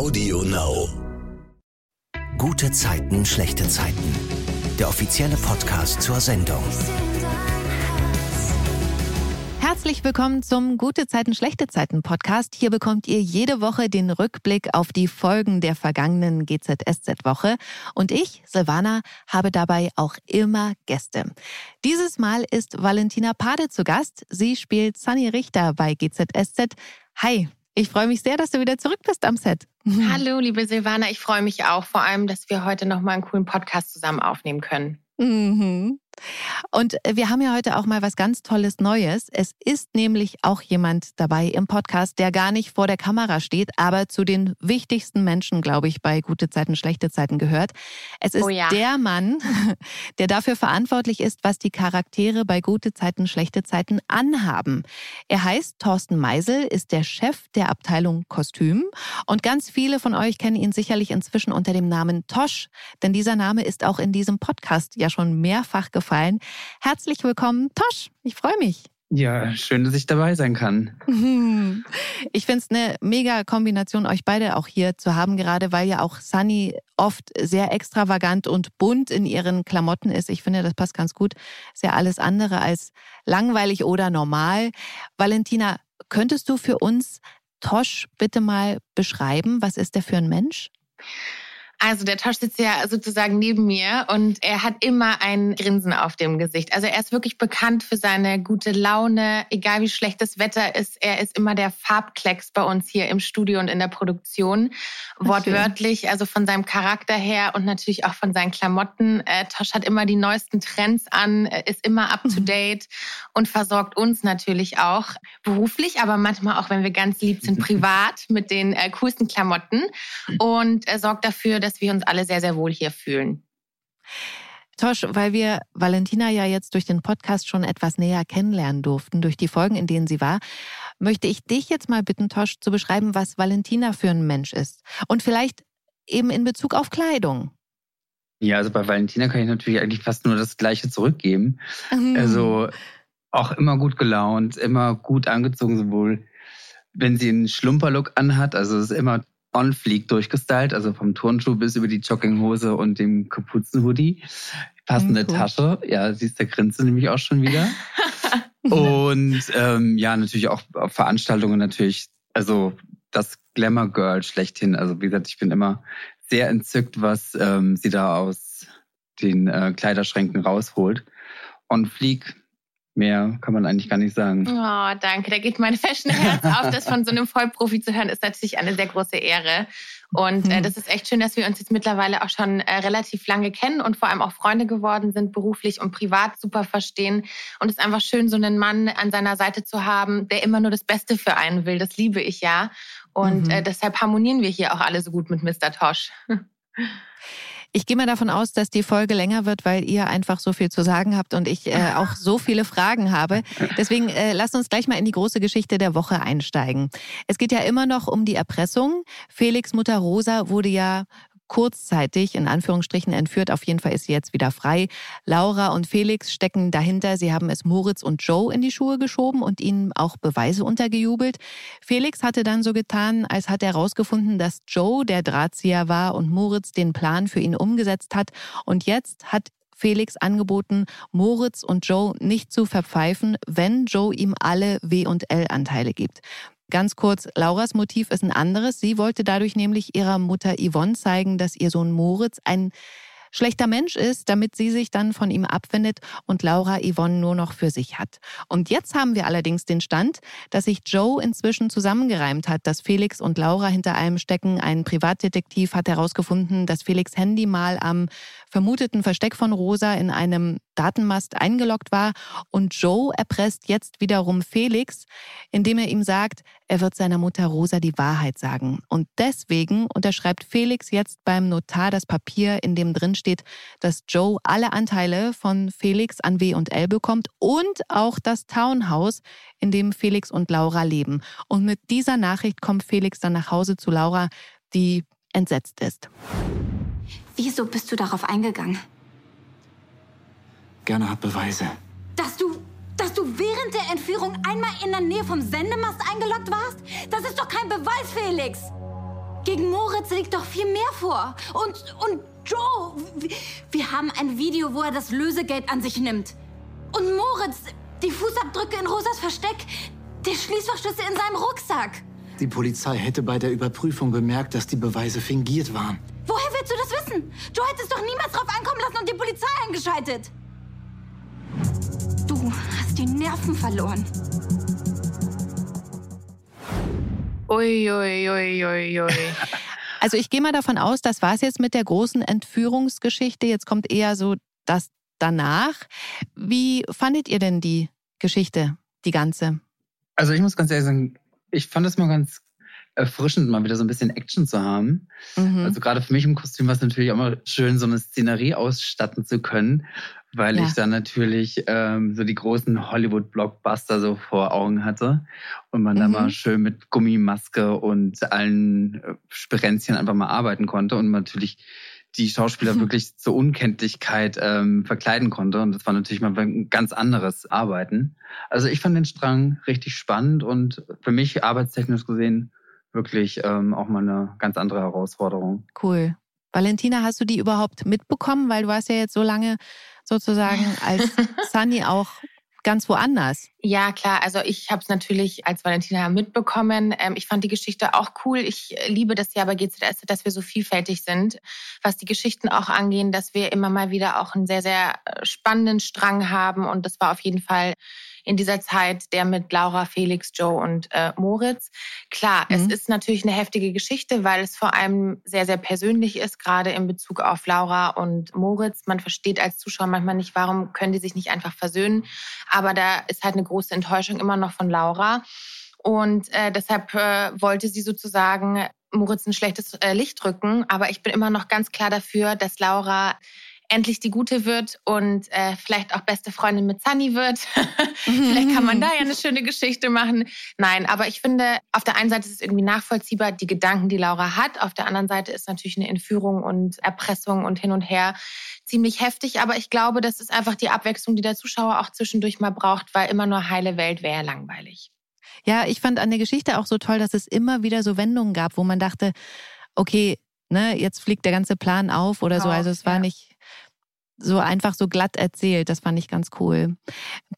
Audio Now. Gute Zeiten, schlechte Zeiten. Der offizielle Podcast zur Sendung. Herzlich willkommen zum Gute Zeiten, schlechte Zeiten Podcast. Hier bekommt ihr jede Woche den Rückblick auf die Folgen der vergangenen GZSZ-Woche. Und ich, Silvana, habe dabei auch immer Gäste. Dieses Mal ist Valentina Pade zu Gast. Sie spielt Sunny Richter bei GZSZ. Hi, ich freue mich sehr, dass du wieder zurück bist am Set. Hallo, liebe Silvana. Ich freue mich auch vor allem, dass wir heute nochmal einen coolen Podcast zusammen aufnehmen können. Mhm. Und wir haben ja heute auch mal was ganz Tolles Neues. Es ist nämlich auch jemand dabei im Podcast, der gar nicht vor der Kamera steht, aber zu den wichtigsten Menschen, glaube ich, bei gute Zeiten, schlechte Zeiten gehört. Es ist oh ja. der Mann, der dafür verantwortlich ist, was die Charaktere bei gute Zeiten, schlechte Zeiten anhaben. Er heißt Thorsten Meisel, ist der Chef der Abteilung Kostüm und ganz viele von euch kennen ihn sicherlich inzwischen unter dem Namen Tosch, denn dieser Name ist auch in diesem Podcast ja schon mehrfach gefallen gefallen. Herzlich willkommen, Tosch. Ich freue mich. Ja, schön, dass ich dabei sein kann. Ich finde es eine mega Kombination, euch beide auch hier zu haben, gerade weil ja auch Sunny oft sehr extravagant und bunt in ihren Klamotten ist. Ich finde, das passt ganz gut. Ist ja alles andere als langweilig oder normal. Valentina, könntest du für uns Tosch bitte mal beschreiben? Was ist der für ein Mensch? Also der Tosch sitzt ja sozusagen neben mir und er hat immer ein Grinsen auf dem Gesicht. Also er ist wirklich bekannt für seine gute Laune, egal wie schlecht das Wetter ist. Er ist immer der Farbklecks bei uns hier im Studio und in der Produktion. Wortwörtlich, also von seinem Charakter her und natürlich auch von seinen Klamotten. Äh, Tosch hat immer die neuesten Trends an, ist immer up to date und versorgt uns natürlich auch beruflich, aber manchmal auch, wenn wir ganz lieb sind, privat mit den äh, coolsten Klamotten und er sorgt dafür, dass dass wir uns alle sehr, sehr wohl hier fühlen. Tosch, weil wir Valentina ja jetzt durch den Podcast schon etwas näher kennenlernen durften, durch die Folgen, in denen sie war, möchte ich dich jetzt mal bitten, Tosch, zu beschreiben, was Valentina für ein Mensch ist. Und vielleicht eben in Bezug auf Kleidung. Ja, also bei Valentina kann ich natürlich eigentlich fast nur das Gleiche zurückgeben. Mhm. Also auch immer gut gelaunt, immer gut angezogen, sowohl wenn sie einen Schlumperlook anhat, also es ist immer on fleek durchgestylt, also vom Turnschuh bis über die Jogginghose und dem Kapuzenhoodie. Passende cool. Tasche, ja, siehst der Grinse nämlich auch schon wieder. und ähm, ja, natürlich auch auf Veranstaltungen natürlich, also das Glamour Girl schlechthin. Also wie gesagt, ich bin immer sehr entzückt, was ähm, sie da aus den äh, Kleiderschränken rausholt. On fleek Mehr kann man eigentlich gar nicht sagen. Oh, danke. Da geht mein Fashion-Herz auf. Das von so einem Vollprofi zu hören, ist natürlich eine sehr große Ehre. Und äh, mhm. das ist echt schön, dass wir uns jetzt mittlerweile auch schon äh, relativ lange kennen und vor allem auch Freunde geworden sind, beruflich und privat super verstehen. Und es ist einfach schön, so einen Mann an seiner Seite zu haben, der immer nur das Beste für einen will. Das liebe ich ja. Und mhm. äh, deshalb harmonieren wir hier auch alle so gut mit Mr. Tosh. Ich gehe mal davon aus, dass die Folge länger wird, weil ihr einfach so viel zu sagen habt und ich äh, auch so viele Fragen habe. Deswegen äh, lasst uns gleich mal in die große Geschichte der Woche einsteigen. Es geht ja immer noch um die Erpressung. Felix Mutter Rosa wurde ja kurzzeitig in Anführungsstrichen entführt. Auf jeden Fall ist sie jetzt wieder frei. Laura und Felix stecken dahinter. Sie haben es Moritz und Joe in die Schuhe geschoben und ihnen auch Beweise untergejubelt. Felix hatte dann so getan, als hat er herausgefunden, dass Joe der Drahtzieher war und Moritz den Plan für ihn umgesetzt hat. Und jetzt hat Felix angeboten, Moritz und Joe nicht zu verpfeifen, wenn Joe ihm alle W- und L-Anteile gibt. Ganz kurz, Lauras Motiv ist ein anderes. Sie wollte dadurch nämlich ihrer Mutter Yvonne zeigen, dass ihr Sohn Moritz ein schlechter Mensch ist, damit sie sich dann von ihm abwendet und Laura Yvonne nur noch für sich hat. Und jetzt haben wir allerdings den Stand, dass sich Joe inzwischen zusammengereimt hat, dass Felix und Laura hinter allem stecken. Ein Privatdetektiv hat herausgefunden, dass Felix Handy mal am vermuteten Versteck von Rosa in einem Datenmast eingeloggt war und Joe erpresst jetzt wiederum Felix, indem er ihm sagt, er wird seiner Mutter Rosa die Wahrheit sagen. Und deswegen unterschreibt Felix jetzt beim Notar das Papier, in dem drin steht, dass Joe alle Anteile von Felix an W und L bekommt und auch das Townhouse, in dem Felix und Laura leben. Und mit dieser Nachricht kommt Felix dann nach Hause zu Laura, die entsetzt ist. Wieso bist du darauf eingegangen? Gerne hat Beweise. Dass du dass du während der Entführung einmal in der Nähe vom Sendemast eingeloggt warst? Das ist doch kein Beweis, Felix! Gegen Moritz liegt doch viel mehr vor. Und, und Joe, wir haben ein Video, wo er das Lösegeld an sich nimmt. Und Moritz, die Fußabdrücke in Rosas Versteck, der Schließfachschlüssel in seinem Rucksack. Die Polizei hätte bei der Überprüfung bemerkt, dass die Beweise fingiert waren. Woher willst du das wissen? Joe hätte es doch niemals drauf ankommen lassen und die Polizei eingeschaltet. Du hast die Nerven verloren. Ui, ui, ui, ui, ui. Also ich gehe mal davon aus, das war es jetzt mit der großen Entführungsgeschichte. Jetzt kommt eher so das danach. Wie fandet ihr denn die Geschichte, die ganze? Also ich muss ganz ehrlich sagen, ich fand es mal ganz erfrischend, mal wieder so ein bisschen Action zu haben. Mhm. Also gerade für mich im Kostüm war es natürlich auch mal schön, so eine Szenerie ausstatten zu können, weil ja. ich dann natürlich ähm, so die großen Hollywood-Blockbuster so vor Augen hatte und man mhm. da mal schön mit Gummimaske und allen äh, Sperenzchen einfach mal arbeiten konnte und natürlich die Schauspieler mhm. wirklich zur Unkenntlichkeit ähm, verkleiden konnte. Und das war natürlich mal ein ganz anderes Arbeiten. Also ich fand den Strang richtig spannend und für mich arbeitstechnisch gesehen wirklich ähm, auch mal eine ganz andere Herausforderung. Cool. Valentina, hast du die überhaupt mitbekommen? Weil du warst ja jetzt so lange sozusagen als Sunny auch ganz woanders. Ja, klar. Also ich habe es natürlich als Valentina mitbekommen. Ähm, ich fand die Geschichte auch cool. Ich liebe das ja bei GZS, dass wir so vielfältig sind, was die Geschichten auch angehen, dass wir immer mal wieder auch einen sehr, sehr äh, spannenden Strang haben. Und das war auf jeden Fall in dieser Zeit, der mit Laura, Felix, Joe und äh, Moritz. Klar, mhm. es ist natürlich eine heftige Geschichte, weil es vor allem sehr, sehr persönlich ist, gerade in Bezug auf Laura und Moritz. Man versteht als Zuschauer manchmal nicht, warum können die sich nicht einfach versöhnen. Aber da ist halt eine große Enttäuschung immer noch von Laura. Und äh, deshalb äh, wollte sie sozusagen Moritz ein schlechtes äh, Licht drücken. Aber ich bin immer noch ganz klar dafür, dass Laura endlich die Gute wird und äh, vielleicht auch beste Freundin mit Sunny wird. vielleicht kann man da ja eine schöne Geschichte machen. Nein, aber ich finde, auf der einen Seite ist es irgendwie nachvollziehbar, die Gedanken, die Laura hat. Auf der anderen Seite ist natürlich eine Entführung und Erpressung und hin und her ziemlich heftig. Aber ich glaube, das ist einfach die Abwechslung, die der Zuschauer auch zwischendurch mal braucht, weil immer nur heile Welt wäre langweilig. Ja, ich fand an der Geschichte auch so toll, dass es immer wieder so Wendungen gab, wo man dachte, okay, ne, jetzt fliegt der ganze Plan auf oder so. Also es war ja. nicht so einfach so glatt erzählt. Das fand ich ganz cool.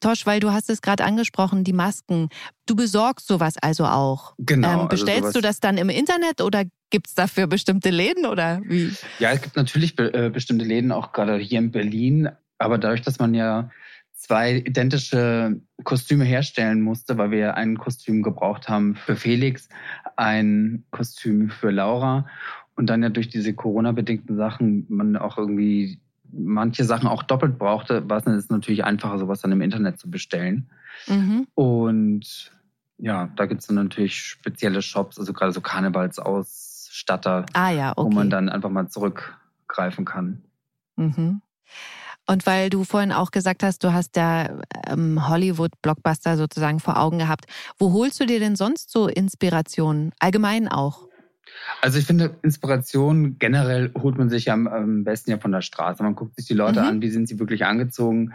Tosch, weil du hast es gerade angesprochen, die Masken. Du besorgst sowas also auch. Genau. Ähm, also bestellst also du das dann im Internet oder gibt es dafür bestimmte Läden oder wie? Ja, es gibt natürlich be äh, bestimmte Läden, auch gerade hier in Berlin. Aber dadurch, dass man ja zwei identische Kostüme herstellen musste, weil wir ein Kostüm gebraucht haben für Felix, ein Kostüm für Laura und dann ja durch diese Corona-bedingten Sachen man auch irgendwie manche Sachen auch doppelt brauchte, war es natürlich einfacher, sowas dann im Internet zu bestellen. Mhm. Und ja, da gibt es dann natürlich spezielle Shops, also gerade so Karnevalsausstatter, ah, ja, okay. wo man dann einfach mal zurückgreifen kann. Mhm. Und weil du vorhin auch gesagt hast, du hast ja ähm, Hollywood-Blockbuster sozusagen vor Augen gehabt, wo holst du dir denn sonst so Inspirationen? Allgemein auch? Also ich finde, Inspiration generell holt man sich am, besten ja von der Straße. Man guckt sich die Leute mhm. an, wie sind sie wirklich angezogen.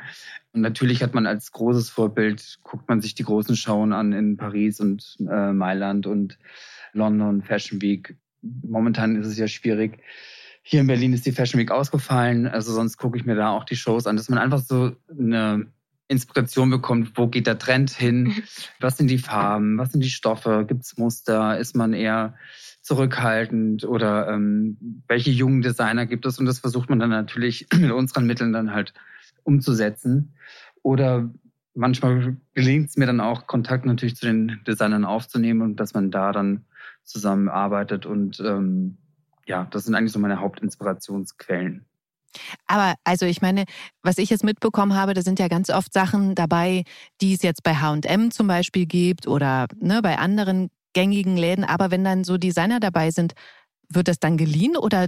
Und natürlich hat man als großes Vorbild, guckt man sich die großen Schauen an in Paris und äh, Mailand und London, Fashion Week. Momentan ist es ja schwierig. Hier in Berlin ist die Fashion Week ausgefallen. Also sonst gucke ich mir da auch die Shows an, dass man einfach so eine Inspiration bekommt, wo geht der Trend hin, was sind die Farben, was sind die Stoffe, gibt es Muster, ist man eher zurückhaltend oder ähm, welche jungen Designer gibt es und das versucht man dann natürlich mit unseren Mitteln dann halt umzusetzen. Oder manchmal gelingt es mir dann auch, Kontakt natürlich zu den Designern aufzunehmen und dass man da dann zusammenarbeitet und ähm, ja, das sind eigentlich so meine Hauptinspirationsquellen. Aber also ich meine, was ich jetzt mitbekommen habe, da sind ja ganz oft Sachen dabei, die es jetzt bei HM zum Beispiel gibt oder ne, bei anderen gängigen Läden. Aber wenn dann so Designer dabei sind, wird das dann geliehen oder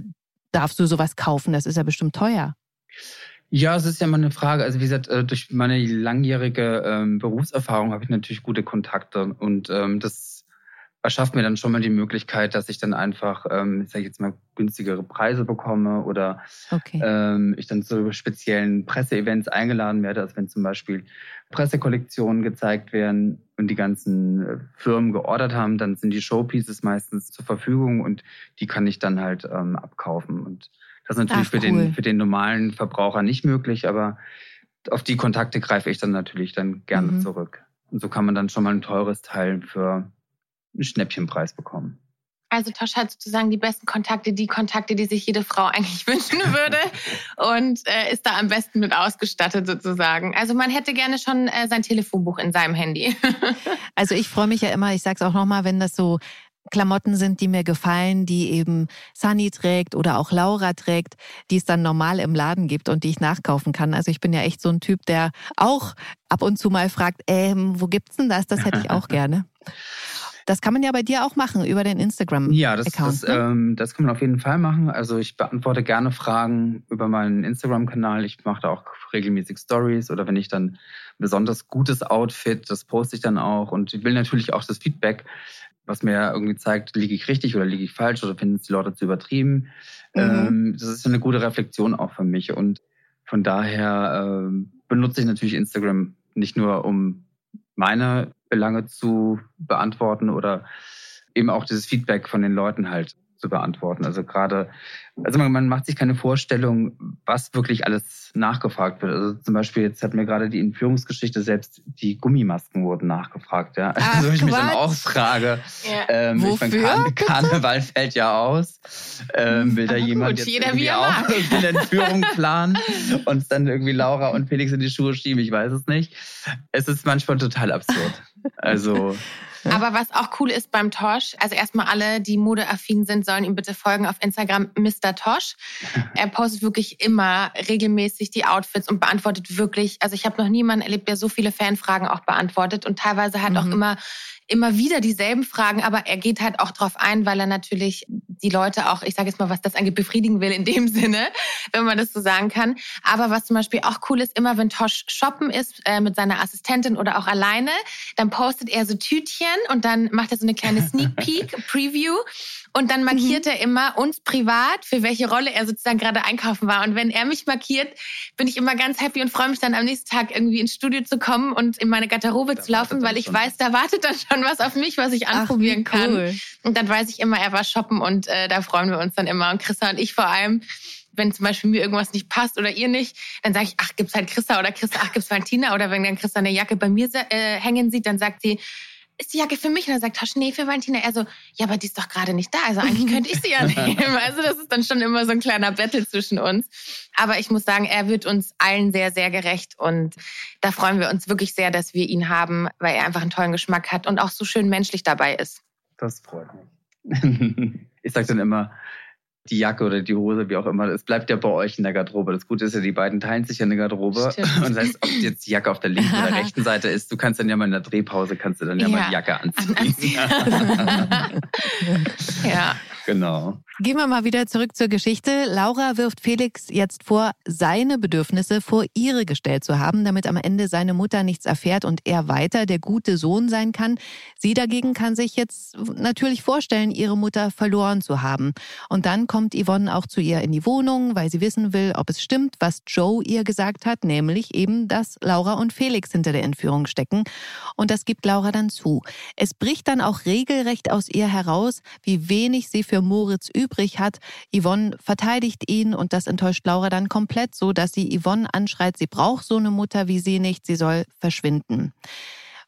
darfst du sowas kaufen? Das ist ja bestimmt teuer. Ja, es ist ja immer eine Frage. Also wie gesagt, äh, durch meine langjährige ähm, Berufserfahrung habe ich natürlich gute Kontakte und ähm, das erschafft mir dann schon mal die Möglichkeit, dass ich dann einfach, ähm, sage ich jetzt mal, günstigere Preise bekomme oder okay. ähm, ich dann zu speziellen Presseevents eingeladen werde. Also wenn zum Beispiel Pressekollektionen gezeigt werden und die ganzen äh, Firmen geordert haben, dann sind die Showpieces meistens zur Verfügung und die kann ich dann halt ähm, abkaufen. Und das ist natürlich Ach, cool. für, den, für den normalen Verbraucher nicht möglich, aber auf die Kontakte greife ich dann natürlich dann gerne mhm. zurück. Und so kann man dann schon mal ein teures Teil für einen Schnäppchenpreis bekommen. Also Tosh hat sozusagen die besten Kontakte, die Kontakte, die sich jede Frau eigentlich wünschen würde und äh, ist da am besten mit ausgestattet sozusagen. Also man hätte gerne schon äh, sein Telefonbuch in seinem Handy. also ich freue mich ja immer, ich sag's auch nochmal, wenn das so Klamotten sind, die mir gefallen, die eben Sunny trägt oder auch Laura trägt, die es dann normal im Laden gibt und die ich nachkaufen kann. Also ich bin ja echt so ein Typ, der auch ab und zu mal fragt, ähm, wo gibt's denn das? Das hätte ich auch gerne. Das kann man ja bei dir auch machen über den Instagram-Account. Ja, das, das, ne? ähm, das kann man auf jeden Fall machen. Also ich beantworte gerne Fragen über meinen Instagram-Kanal. Ich mache da auch regelmäßig Stories oder wenn ich dann ein besonders gutes Outfit, das poste ich dann auch und ich will natürlich auch das Feedback, was mir irgendwie zeigt, liege ich richtig oder liege ich falsch oder finden es die Leute zu übertrieben. Mhm. Ähm, das ist eine gute Reflexion auch für mich und von daher ähm, benutze ich natürlich Instagram nicht nur um meine Belange zu beantworten oder eben auch dieses Feedback von den Leuten halt zu beantworten. Also gerade, also man, man, macht sich keine Vorstellung, was wirklich alles nachgefragt wird. Also zum Beispiel, jetzt hat mir gerade die Entführungsgeschichte, selbst die Gummimasken wurden nachgefragt. Ja. Ach, also ich mich dann auch frage, ja. ähm, Wofür, ich meine, Karneval fällt ja aus. Ähm, will da Aber jemand gut, jetzt jeder irgendwie auch eine Entführung planen und dann irgendwie Laura und Felix in die Schuhe schieben? Ich weiß es nicht. Es ist manchmal total absurd. Also aber was auch cool ist beim Tosh, also erstmal alle, die modeaffin sind, sollen ihm bitte folgen auf Instagram Mr. Tosh. Er postet wirklich immer regelmäßig die Outfits und beantwortet wirklich, also ich habe noch niemanden erlebt, der so viele Fanfragen auch beantwortet und teilweise halt mhm. auch immer immer wieder dieselben Fragen, aber er geht halt auch drauf ein, weil er natürlich die Leute auch, ich sage jetzt mal, was das angeht, befriedigen will in dem Sinne, wenn man das so sagen kann. Aber was zum Beispiel auch cool ist, immer wenn Tosh shoppen ist äh, mit seiner Assistentin oder auch alleine, dann postet er so Tütchen und dann macht er so eine kleine Sneak Peek, Preview und dann markiert mhm. er immer uns privat, für welche Rolle er sozusagen gerade einkaufen war. Und wenn er mich markiert, bin ich immer ganz happy und freue mich dann am nächsten Tag irgendwie ins Studio zu kommen und in meine Garderobe da zu laufen, weil ich schon. weiß, da wartet dann schon was auf mich, was ich anprobieren Ach, cool. kann. Und dann weiß ich immer, er war shoppen und äh, da freuen wir uns dann immer. Und Christa und ich vor allem wenn zum Beispiel mir irgendwas nicht passt oder ihr nicht, dann sage ich, ach, gibt's halt Christa oder Christa, ach, gibt's Valentina. Oder wenn dann Christa eine Jacke bei mir äh, hängen sieht, dann sagt sie, ist die Jacke für mich? Und dann sagt Tosh, nee, für Valentina. Er so, ja, aber die ist doch gerade nicht da. Also eigentlich könnte ich sie ja nehmen. Also das ist dann schon immer so ein kleiner Battle zwischen uns. Aber ich muss sagen, er wird uns allen sehr, sehr gerecht. Und da freuen wir uns wirklich sehr, dass wir ihn haben, weil er einfach einen tollen Geschmack hat und auch so schön menschlich dabei ist. Das freut mich. Ich sage dann immer, die Jacke oder die Hose, wie auch immer, es bleibt ja bei euch in der Garderobe. Das Gute ist ja, die beiden teilen sich ja eine Garderobe. Stimmt. Und das heißt, ob jetzt die Jacke auf der linken oder rechten Seite ist, du kannst dann ja mal in der Drehpause, kannst du dann ja, ja mal die Jacke anziehen. ja. Genau. Gehen wir mal wieder zurück zur Geschichte. Laura wirft Felix jetzt vor, seine Bedürfnisse vor ihre gestellt zu haben, damit am Ende seine Mutter nichts erfährt und er weiter der gute Sohn sein kann. Sie dagegen kann sich jetzt natürlich vorstellen, ihre Mutter verloren zu haben. Und dann kommt Yvonne auch zu ihr in die Wohnung, weil sie wissen will, ob es stimmt, was Joe ihr gesagt hat, nämlich eben, dass Laura und Felix hinter der Entführung stecken. Und das gibt Laura dann zu. Es bricht dann auch regelrecht aus ihr heraus, wie wenig sie für Moritz übrig hat. Yvonne verteidigt ihn und das enttäuscht Laura dann komplett so, dass sie Yvonne anschreit, sie braucht so eine Mutter wie sie nicht, sie soll verschwinden.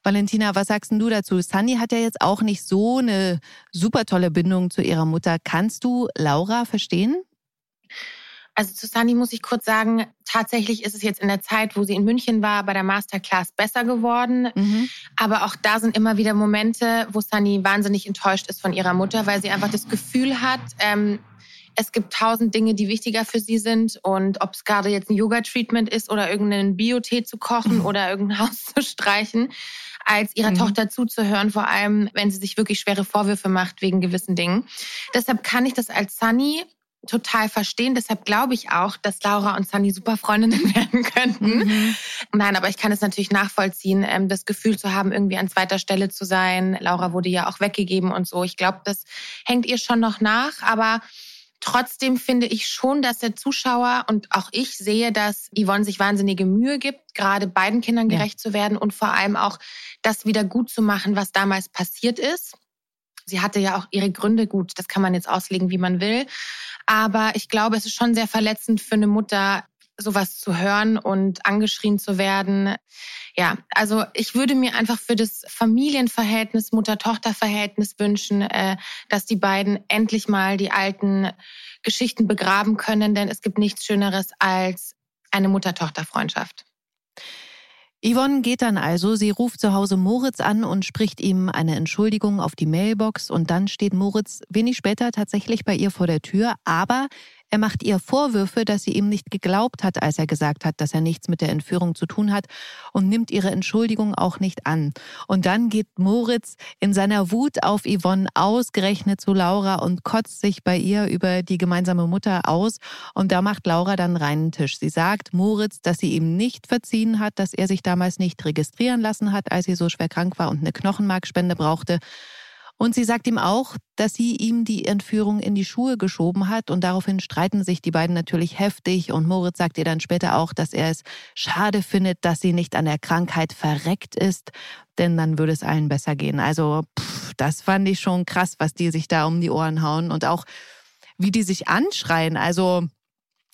Valentina, was sagst du dazu? Sunny hat ja jetzt auch nicht so eine super tolle Bindung zu ihrer Mutter. Kannst du Laura verstehen? Also zu Sunny muss ich kurz sagen, tatsächlich ist es jetzt in der Zeit, wo sie in München war, bei der Masterclass besser geworden. Mhm. Aber auch da sind immer wieder Momente, wo Sunny wahnsinnig enttäuscht ist von ihrer Mutter, weil sie einfach das Gefühl hat, ähm, es gibt tausend Dinge, die wichtiger für sie sind. Und ob es gerade jetzt ein Yoga-Treatment ist oder irgendeinen Biotee zu kochen mhm. oder irgendein Haus zu streichen, als ihrer mhm. Tochter zuzuhören, vor allem wenn sie sich wirklich schwere Vorwürfe macht wegen gewissen Dingen. Deshalb kann ich das als Sunny total verstehen. Deshalb glaube ich auch, dass Laura und Sunny super Freundinnen werden könnten. Mhm. Nein, aber ich kann es natürlich nachvollziehen, ähm, das Gefühl zu haben, irgendwie an zweiter Stelle zu sein. Laura wurde ja auch weggegeben und so. Ich glaube, das hängt ihr schon noch nach. Aber Trotzdem finde ich schon, dass der Zuschauer und auch ich sehe, dass Yvonne sich wahnsinnige Mühe gibt, gerade beiden Kindern gerecht ja. zu werden und vor allem auch das wieder gut zu machen, was damals passiert ist. Sie hatte ja auch ihre Gründe gut, das kann man jetzt auslegen, wie man will. Aber ich glaube, es ist schon sehr verletzend für eine Mutter, sowas zu hören und angeschrien zu werden. Ja, also ich würde mir einfach für das Familienverhältnis, Mutter-Tochter-Verhältnis wünschen, äh, dass die beiden endlich mal die alten Geschichten begraben können, denn es gibt nichts Schöneres als eine Mutter-Tochter-Freundschaft. Yvonne geht dann also, sie ruft zu Hause Moritz an und spricht ihm eine Entschuldigung auf die Mailbox und dann steht Moritz wenig später tatsächlich bei ihr vor der Tür, aber er macht ihr Vorwürfe, dass sie ihm nicht geglaubt hat, als er gesagt hat, dass er nichts mit der Entführung zu tun hat und nimmt ihre Entschuldigung auch nicht an. Und dann geht Moritz in seiner Wut auf Yvonne ausgerechnet zu Laura und kotzt sich bei ihr über die gemeinsame Mutter aus. Und da macht Laura dann reinen Tisch. Sie sagt Moritz, dass sie ihm nicht verziehen hat, dass er sich damals nicht registrieren lassen hat, als sie so schwer krank war und eine Knochenmarkspende brauchte. Und sie sagt ihm auch, dass sie ihm die Entführung in die Schuhe geschoben hat und daraufhin streiten sich die beiden natürlich heftig und Moritz sagt ihr dann später auch, dass er es schade findet, dass sie nicht an der Krankheit verreckt ist, denn dann würde es allen besser gehen. Also pff, das fand ich schon krass, was die sich da um die Ohren hauen und auch wie die sich anschreien. Also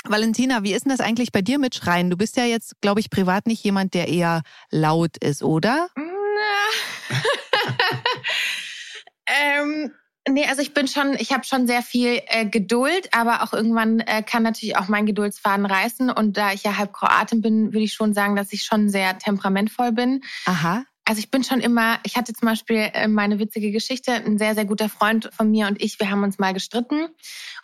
Valentina, wie ist denn das eigentlich bei dir mit Schreien? Du bist ja jetzt, glaube ich, privat nicht jemand, der eher laut ist, oder? nee, also ich bin schon, ich habe schon sehr viel äh, Geduld, aber auch irgendwann äh, kann natürlich auch mein Geduldsfaden reißen. Und da ich ja halb Kroatin bin, würde ich schon sagen, dass ich schon sehr temperamentvoll bin. Aha. Also ich bin schon immer, ich hatte zum Beispiel äh, meine witzige Geschichte, ein sehr, sehr guter Freund von mir und ich, wir haben uns mal gestritten.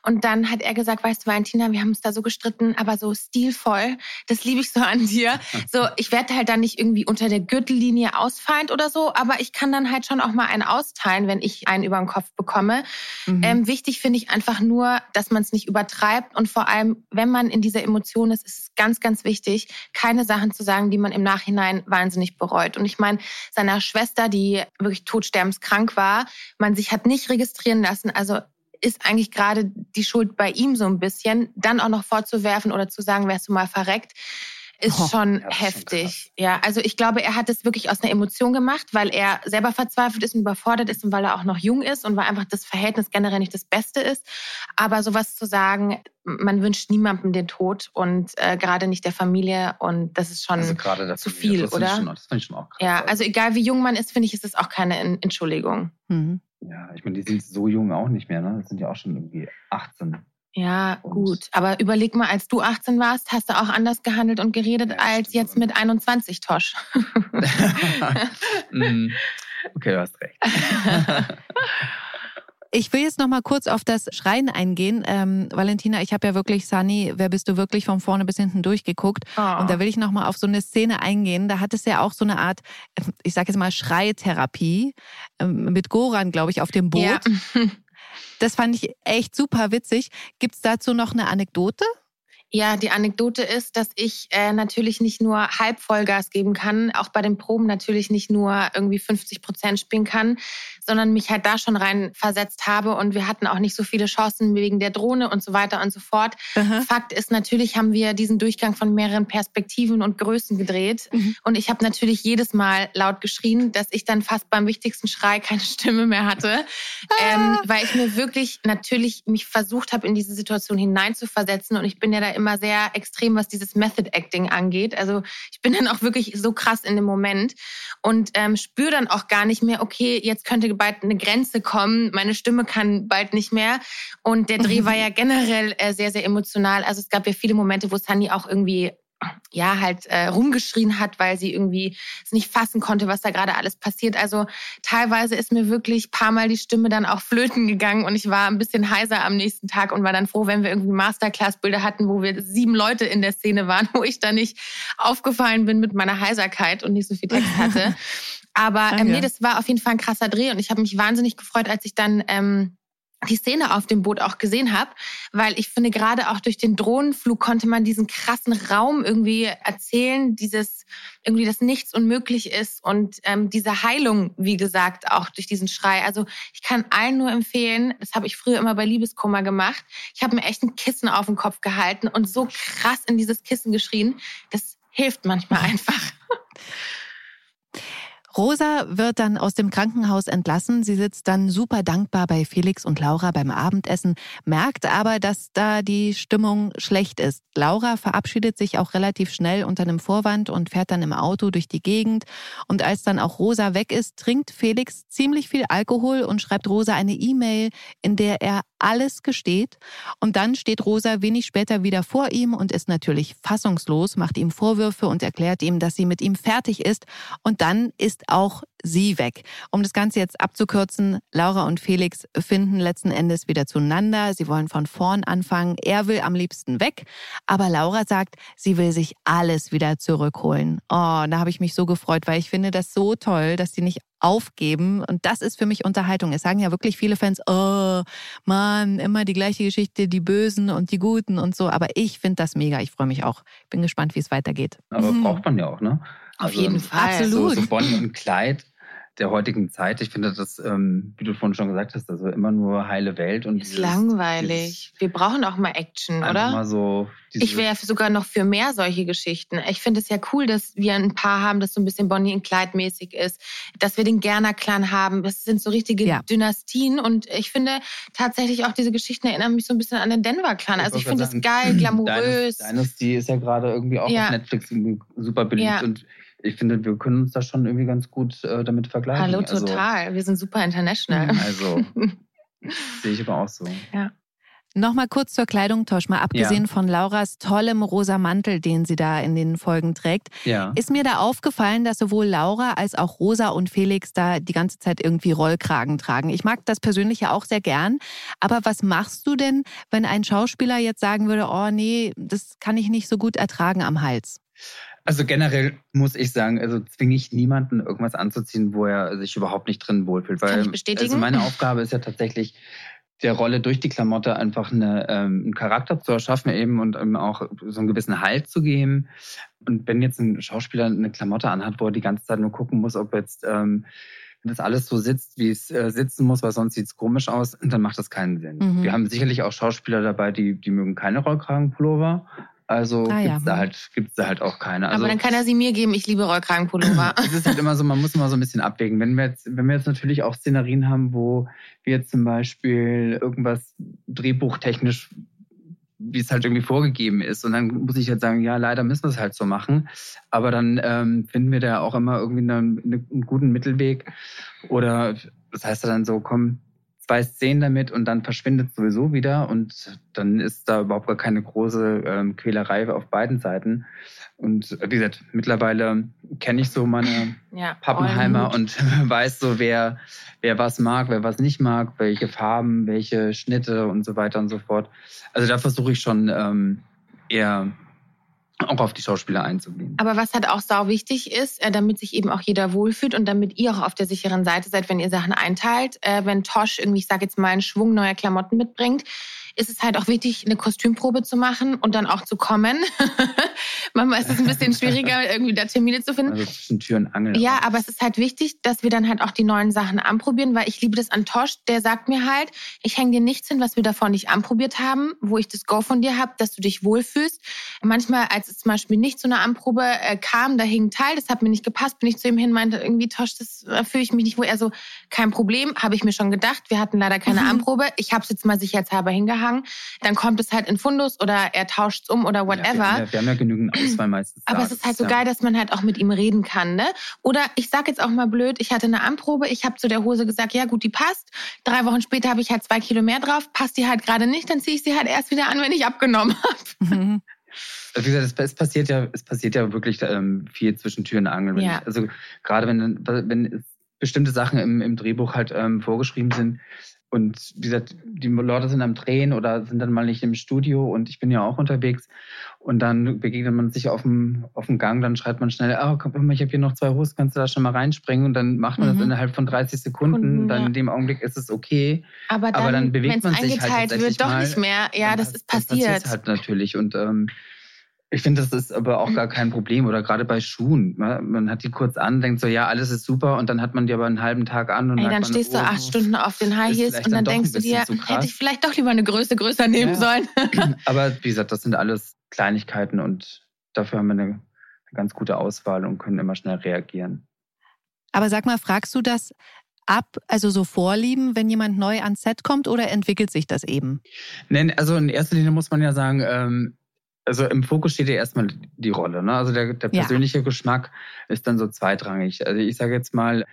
Und dann hat er gesagt, weißt du, Valentina, wir haben uns da so gestritten, aber so stilvoll. Das liebe ich so an dir. So, ich werde halt dann nicht irgendwie unter der Gürtellinie ausfeind oder so, aber ich kann dann halt schon auch mal einen austeilen, wenn ich einen über den Kopf bekomme. Mhm. Ähm, wichtig finde ich einfach nur, dass man es nicht übertreibt und vor allem, wenn man in dieser Emotion ist, ist es ganz, ganz wichtig, keine Sachen zu sagen, die man im Nachhinein wahnsinnig bereut. Und ich meine, seiner Schwester, die wirklich todsterbenskrank war, man sich hat nicht registrieren lassen. Also ist eigentlich gerade die Schuld bei ihm so ein bisschen, dann auch noch vorzuwerfen oder zu sagen, wärst du mal verreckt, ist oh, schon ja, heftig. Schon ja, also ich glaube, er hat es wirklich aus einer Emotion gemacht, weil er selber verzweifelt ist und überfordert ist und weil er auch noch jung ist und weil einfach das Verhältnis generell nicht das Beste ist. Aber sowas zu sagen, man wünscht niemandem den Tod und äh, gerade nicht der Familie und das ist schon also zu viel, das oder? Schon, das finde ich schon auch krass. Ja, also egal wie jung man ist, finde ich, ist das auch keine Entschuldigung. Mhm. Ja, ich meine, die sind so jung auch nicht mehr, ne? Das sind ja auch schon irgendwie 18. Ja, und gut. Aber überleg mal, als du 18 warst, hast du auch anders gehandelt und geredet ja, als jetzt mit 21, Tosch. Mm, okay, du hast recht. Ich will jetzt noch mal kurz auf das Schreien eingehen. Ähm, Valentina, ich habe ja wirklich Sunny, wer bist du wirklich von vorne bis hinten durchgeguckt. Oh. Und da will ich noch mal auf so eine Szene eingehen. Da hat es ja auch so eine Art, ich sage jetzt mal Schreitherapie ähm, mit Goran, glaube ich, auf dem Boot. Ja. Das fand ich echt super witzig. Gibt es dazu noch eine Anekdote? Ja, die Anekdote ist, dass ich äh, natürlich nicht nur halb Vollgas geben kann, auch bei den Proben natürlich nicht nur irgendwie 50 Prozent spielen kann, sondern mich halt da schon rein versetzt habe und wir hatten auch nicht so viele Chancen wegen der Drohne und so weiter und so fort. Aha. Fakt ist natürlich haben wir diesen Durchgang von mehreren Perspektiven und Größen gedreht mhm. und ich habe natürlich jedes Mal laut geschrien, dass ich dann fast beim wichtigsten Schrei keine Stimme mehr hatte, ah. ähm, weil ich mir wirklich natürlich mich versucht habe in diese Situation hineinzuversetzen und ich bin ja da immer sehr extrem, was dieses Method Acting angeht. Also ich bin dann auch wirklich so krass in dem Moment und ähm, spüre dann auch gar nicht mehr, okay, jetzt könnte bald eine Grenze kommen, meine Stimme kann bald nicht mehr. Und der Dreh war ja generell äh, sehr, sehr emotional. Also es gab ja viele Momente, wo Sunny auch irgendwie ja halt äh, rumgeschrien hat, weil sie irgendwie es nicht fassen konnte, was da gerade alles passiert. Also teilweise ist mir wirklich paar Mal die Stimme dann auch flöten gegangen und ich war ein bisschen heiser am nächsten Tag und war dann froh, wenn wir irgendwie Masterclass-Bilder hatten, wo wir sieben Leute in der Szene waren, wo ich da nicht aufgefallen bin mit meiner Heiserkeit und nicht so viel Text hatte. Aber ähm, nee, das war auf jeden Fall ein krasser Dreh und ich habe mich wahnsinnig gefreut, als ich dann ähm, die Szene auf dem Boot auch gesehen habe, weil ich finde, gerade auch durch den Drohnenflug konnte man diesen krassen Raum irgendwie erzählen, dieses irgendwie, dass nichts unmöglich ist und ähm, diese Heilung, wie gesagt, auch durch diesen Schrei. Also ich kann allen nur empfehlen, das habe ich früher immer bei Liebeskummer gemacht. Ich habe mir echt ein Kissen auf den Kopf gehalten und so krass in dieses Kissen geschrien. Das hilft manchmal einfach. Rosa wird dann aus dem Krankenhaus entlassen. Sie sitzt dann super dankbar bei Felix und Laura beim Abendessen, merkt aber, dass da die Stimmung schlecht ist. Laura verabschiedet sich auch relativ schnell unter einem Vorwand und fährt dann im Auto durch die Gegend. Und als dann auch Rosa weg ist, trinkt Felix ziemlich viel Alkohol und schreibt Rosa eine E-Mail, in der er alles gesteht. Und dann steht Rosa wenig später wieder vor ihm und ist natürlich fassungslos, macht ihm Vorwürfe und erklärt ihm, dass sie mit ihm fertig ist. Und dann ist auch sie weg. Um das Ganze jetzt abzukürzen, Laura und Felix finden letzten Endes wieder zueinander. Sie wollen von vorn anfangen. Er will am liebsten weg, aber Laura sagt, sie will sich alles wieder zurückholen. Oh, da habe ich mich so gefreut, weil ich finde das so toll, dass sie nicht aufgeben. Und das ist für mich Unterhaltung. Es sagen ja wirklich viele Fans, oh Mann, immer die gleiche Geschichte, die Bösen und die Guten und so. Aber ich finde das mega. Ich freue mich auch. Bin gespannt, wie es weitergeht. Aber mhm. braucht man ja auch, ne? Auf also, jeden Fall. Absolut. So, so Bonnie und Clyde der heutigen Zeit. Ich finde das, ähm, wie du vorhin schon gesagt hast, also immer nur heile Welt und ist dieses, langweilig. Dieses, Wir brauchen auch mal Action, oder? Mal so ich wäre sogar noch für mehr solche Geschichten. Ich finde es ja cool, dass wir ein Paar haben, das so ein bisschen Bonnie und Clyde mäßig ist, dass wir den Gerner Clan haben. Das sind so richtige ja. Dynastien und ich finde tatsächlich auch diese Geschichten erinnern mich so ein bisschen an den Denver Clan. Also ich finde das geil, glamourös. Dynasty ist ja gerade irgendwie auch ja. auf Netflix super beliebt ja. und ich finde, wir können uns da schon irgendwie ganz gut äh, damit vergleichen. Hallo, also total. Also, wir sind super international. Also, sehe ich aber auch so. Ja. Nochmal kurz zur Kleidung, Tosch, mal abgesehen ja. von Lauras tollem rosa Mantel, den sie da in den Folgen trägt, ja. ist mir da aufgefallen, dass sowohl Laura als auch Rosa und Felix da die ganze Zeit irgendwie Rollkragen tragen. Ich mag das persönlich ja auch sehr gern. Aber was machst du denn, wenn ein Schauspieler jetzt sagen würde, oh nee, das kann ich nicht so gut ertragen am Hals? Also generell muss ich sagen, also zwinge ich niemanden irgendwas anzuziehen, wo er sich überhaupt nicht drin wohlfühlt. Weil, Kann ich bestätigen? Also meine Aufgabe ist ja tatsächlich, der Rolle durch die Klamotte einfach eine, ähm, einen Charakter zu erschaffen eben und ähm, auch so einen gewissen Halt zu geben. Und wenn jetzt ein Schauspieler eine Klamotte anhat, wo er die ganze Zeit nur gucken muss, ob jetzt ähm, das alles so sitzt, wie es äh, sitzen muss, weil sonst sieht es komisch aus, dann macht das keinen Sinn. Mhm. Wir haben sicherlich auch Schauspieler dabei, die, die mögen keine Rollkragenpullover, also ah, gibt's ja. da halt gibt's da halt auch keine. Also, Aber dann kann er sie mir geben. Ich liebe Rollkragenpullover. es ist halt immer so, man muss immer so ein bisschen abwägen. Wenn wir jetzt, wenn wir jetzt natürlich auch Szenarien haben, wo wir jetzt zum Beispiel irgendwas drehbuchtechnisch wie es halt irgendwie vorgegeben ist. Und dann muss ich jetzt sagen, ja, leider müssen wir es halt so machen. Aber dann ähm, finden wir da auch immer irgendwie einen, einen guten Mittelweg. Oder das heißt dann so, komm, zwei Szenen damit und dann verschwindet sowieso wieder und dann ist da überhaupt gar keine große ähm, Quälerei auf beiden Seiten. Und wie gesagt, mittlerweile kenne ich so meine ja, Pappenheimer und weiß so, wer, wer was mag, wer was nicht mag, welche Farben, welche Schnitte und so weiter und so fort. Also da versuche ich schon ähm, eher auch auf die Schauspieler einzugehen. Aber was halt auch sau wichtig ist, äh, damit sich eben auch jeder wohlfühlt und damit ihr auch auf der sicheren Seite seid, wenn ihr Sachen einteilt, äh, wenn Tosh irgendwie, ich sage jetzt mal, einen Schwung neuer Klamotten mitbringt, ist es halt auch wichtig, eine Kostümprobe zu machen und dann auch zu kommen. Manchmal ist es ein bisschen schwieriger, irgendwie da Termine zu finden. Also zwischen Tür und Angel. Ja, aber es ist halt wichtig, dass wir dann halt auch die neuen Sachen anprobieren, weil ich liebe das an Tosh. Der sagt mir halt, ich hänge dir nichts hin, was wir davon nicht anprobiert haben, wo ich das Go von dir habe, dass du dich wohlfühlst. Manchmal, als es zum Beispiel nicht zu einer Anprobe äh, kam, da hing ein Teil, das hat mir nicht gepasst, bin ich zu ihm hin, meinte irgendwie, Tosh, das äh, fühle ich mich nicht wohl. Er so, kein Problem, habe ich mir schon gedacht. Wir hatten leider keine mhm. Anprobe. Ich habe es jetzt mal sicherheitshalber hingehangen. Dann kommt es halt in Fundus oder er tauscht es um oder whatever. Ja, wir, wir, haben ja genügend Auswahl meistens. Aber es ist halt so ja. geil, dass man halt auch mit ihm reden kann. Ne? Oder ich sag jetzt auch mal blöd, ich hatte eine Anprobe, ich habe zu der Hose gesagt, ja gut, die passt. Drei Wochen später habe ich halt zwei Kilo mehr drauf, passt die halt gerade nicht, dann ziehe ich sie halt erst wieder an, wenn ich abgenommen habe. Also wie gesagt, es, passiert ja, es passiert ja wirklich ähm, viel zwischen Tür und Angel. Ja. Also gerade wenn, wenn bestimmte Sachen im, im Drehbuch halt ähm, vorgeschrieben sind, Und wie gesagt, die Leute sind am Drehen oder sind dann mal nicht im Studio und ich bin ja auch unterwegs. Und dann begegnet man sich auf dem, auf dem Gang, dann schreibt man schnell, oh, komm mal, ich habe hier noch zwei Hosts, kannst du da schon mal reinspringen? Und dann macht man mhm. das innerhalb von 30 Sekunden. Kunden, dann ja. in dem Augenblick ist es okay. Aber dann, Aber dann bewegt man sich halt wird, doch mal, nicht mehr. Ja, das ist passiert. Das halt natürlich. Und ähm, ich finde, das ist aber auch gar kein Problem. Oder gerade bei Schuhen. Ne? Man hat die kurz an, denkt so, ja, alles ist super. Und dann hat man die aber einen halben Tag an. Und Ey, dann stehst man, du acht oh, Stunden auf den High Heels und dann denkst du dir, hätte ich vielleicht doch lieber eine Größe größer nehmen ja. sollen. aber wie gesagt, das sind alles Kleinigkeiten und dafür haben wir eine, eine ganz gute Auswahl und können immer schnell reagieren. Aber sag mal, fragst du das ab, also so Vorlieben, wenn jemand neu ans Set kommt oder entwickelt sich das eben? Nein, also in erster Linie muss man ja sagen, ähm, also im Fokus steht ja erstmal die Rolle. Ne? Also der, der persönliche ja. Geschmack ist dann so zweitrangig. Also ich sage jetzt mal,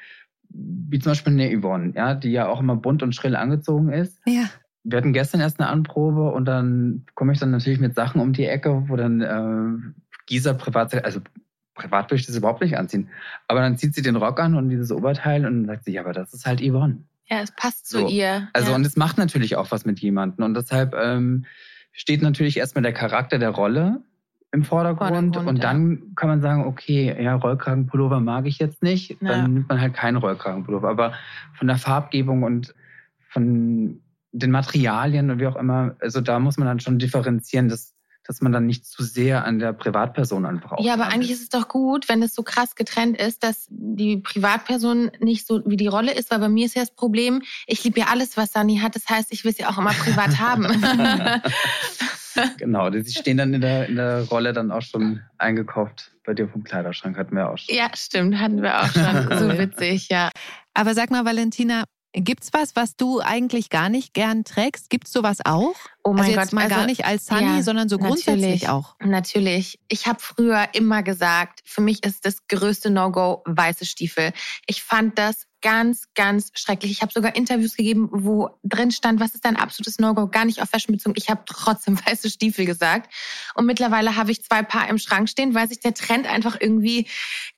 wie zum Beispiel eine Yvonne, ja, die ja auch immer bunt und schrill angezogen ist. Ja. Wir hatten gestern erst eine Anprobe und dann komme ich dann natürlich mit Sachen um die Ecke, wo dann äh, Gisa privat, also privat würde ich das überhaupt nicht anziehen. Aber dann zieht sie den Rock an und dieses Oberteil und dann sagt sie, ja, aber das ist halt Yvonne. Ja, es passt so. zu ihr. Also ja. und es macht natürlich auch was mit jemandem und deshalb ähm, steht natürlich erstmal der Charakter der Rolle im Vordergrund, Vordergrund und dann ja. kann man sagen, okay, ja, Rollkragenpullover mag ich jetzt nicht, dann ja. nimmt man halt keinen Rollkragenpullover. Aber von der Farbgebung und von den Materialien und wie auch immer, also da muss man dann schon differenzieren, dass dass man dann nicht zu sehr an der Privatperson einfach auch. Ja, aber eigentlich ist es doch gut, wenn es so krass getrennt ist, dass die Privatperson nicht so wie die Rolle ist, weil bei mir ist ja das Problem, ich liebe ja alles, was Sani hat. Das heißt, ich will sie auch immer privat haben. genau, sie stehen dann in der, in der Rolle dann auch schon eingekauft. Bei dir vom Kleiderschrank hatten wir auch schon. Ja, stimmt, hatten wir auch schon. so witzig, ja. Aber sag mal, Valentina, Gibt's was, was du eigentlich gar nicht gern trägst? Gibt's sowas auch? Oh mein also jetzt Gott, mal also, gar nicht als Sunny, ja, sondern so grundsätzlich auch. Natürlich. Ich habe früher immer gesagt, für mich ist das größte No-Go weiße Stiefel. Ich fand das ganz, ganz schrecklich. Ich habe sogar Interviews gegeben, wo drin stand, was ist dein absolutes No-Go? Gar nicht auf Fashion bezogen. Ich habe trotzdem weiße Stiefel gesagt. Und mittlerweile habe ich zwei Paar im Schrank stehen, weil sich der Trend einfach irgendwie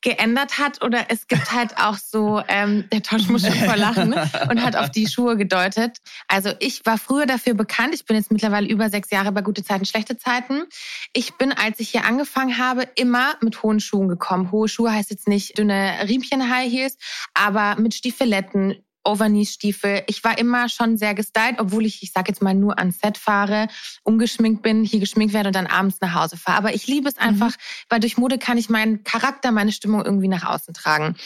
geändert hat. Oder es gibt halt auch so, ähm, der Tosch muss schon vor lachen und hat auf die Schuhe gedeutet. Also ich war früher dafür bekannt. Ich bin jetzt mittlerweile über sechs Jahre bei gute Zeiten, schlechte Zeiten. Ich bin, als ich hier angefangen habe, immer mit hohen Schuhen gekommen. Hohe Schuhe heißt jetzt nicht dünne Riemchen-High Heels, aber mit Stiefeletten, Overknee-Stiefel. Ich war immer schon sehr gestylt, obwohl ich, ich sag jetzt mal, nur ans Set fahre, ungeschminkt bin, hier geschminkt werde und dann abends nach Hause fahre. Aber ich liebe es einfach, mhm. weil durch Mode kann ich meinen Charakter, meine Stimmung irgendwie nach außen tragen.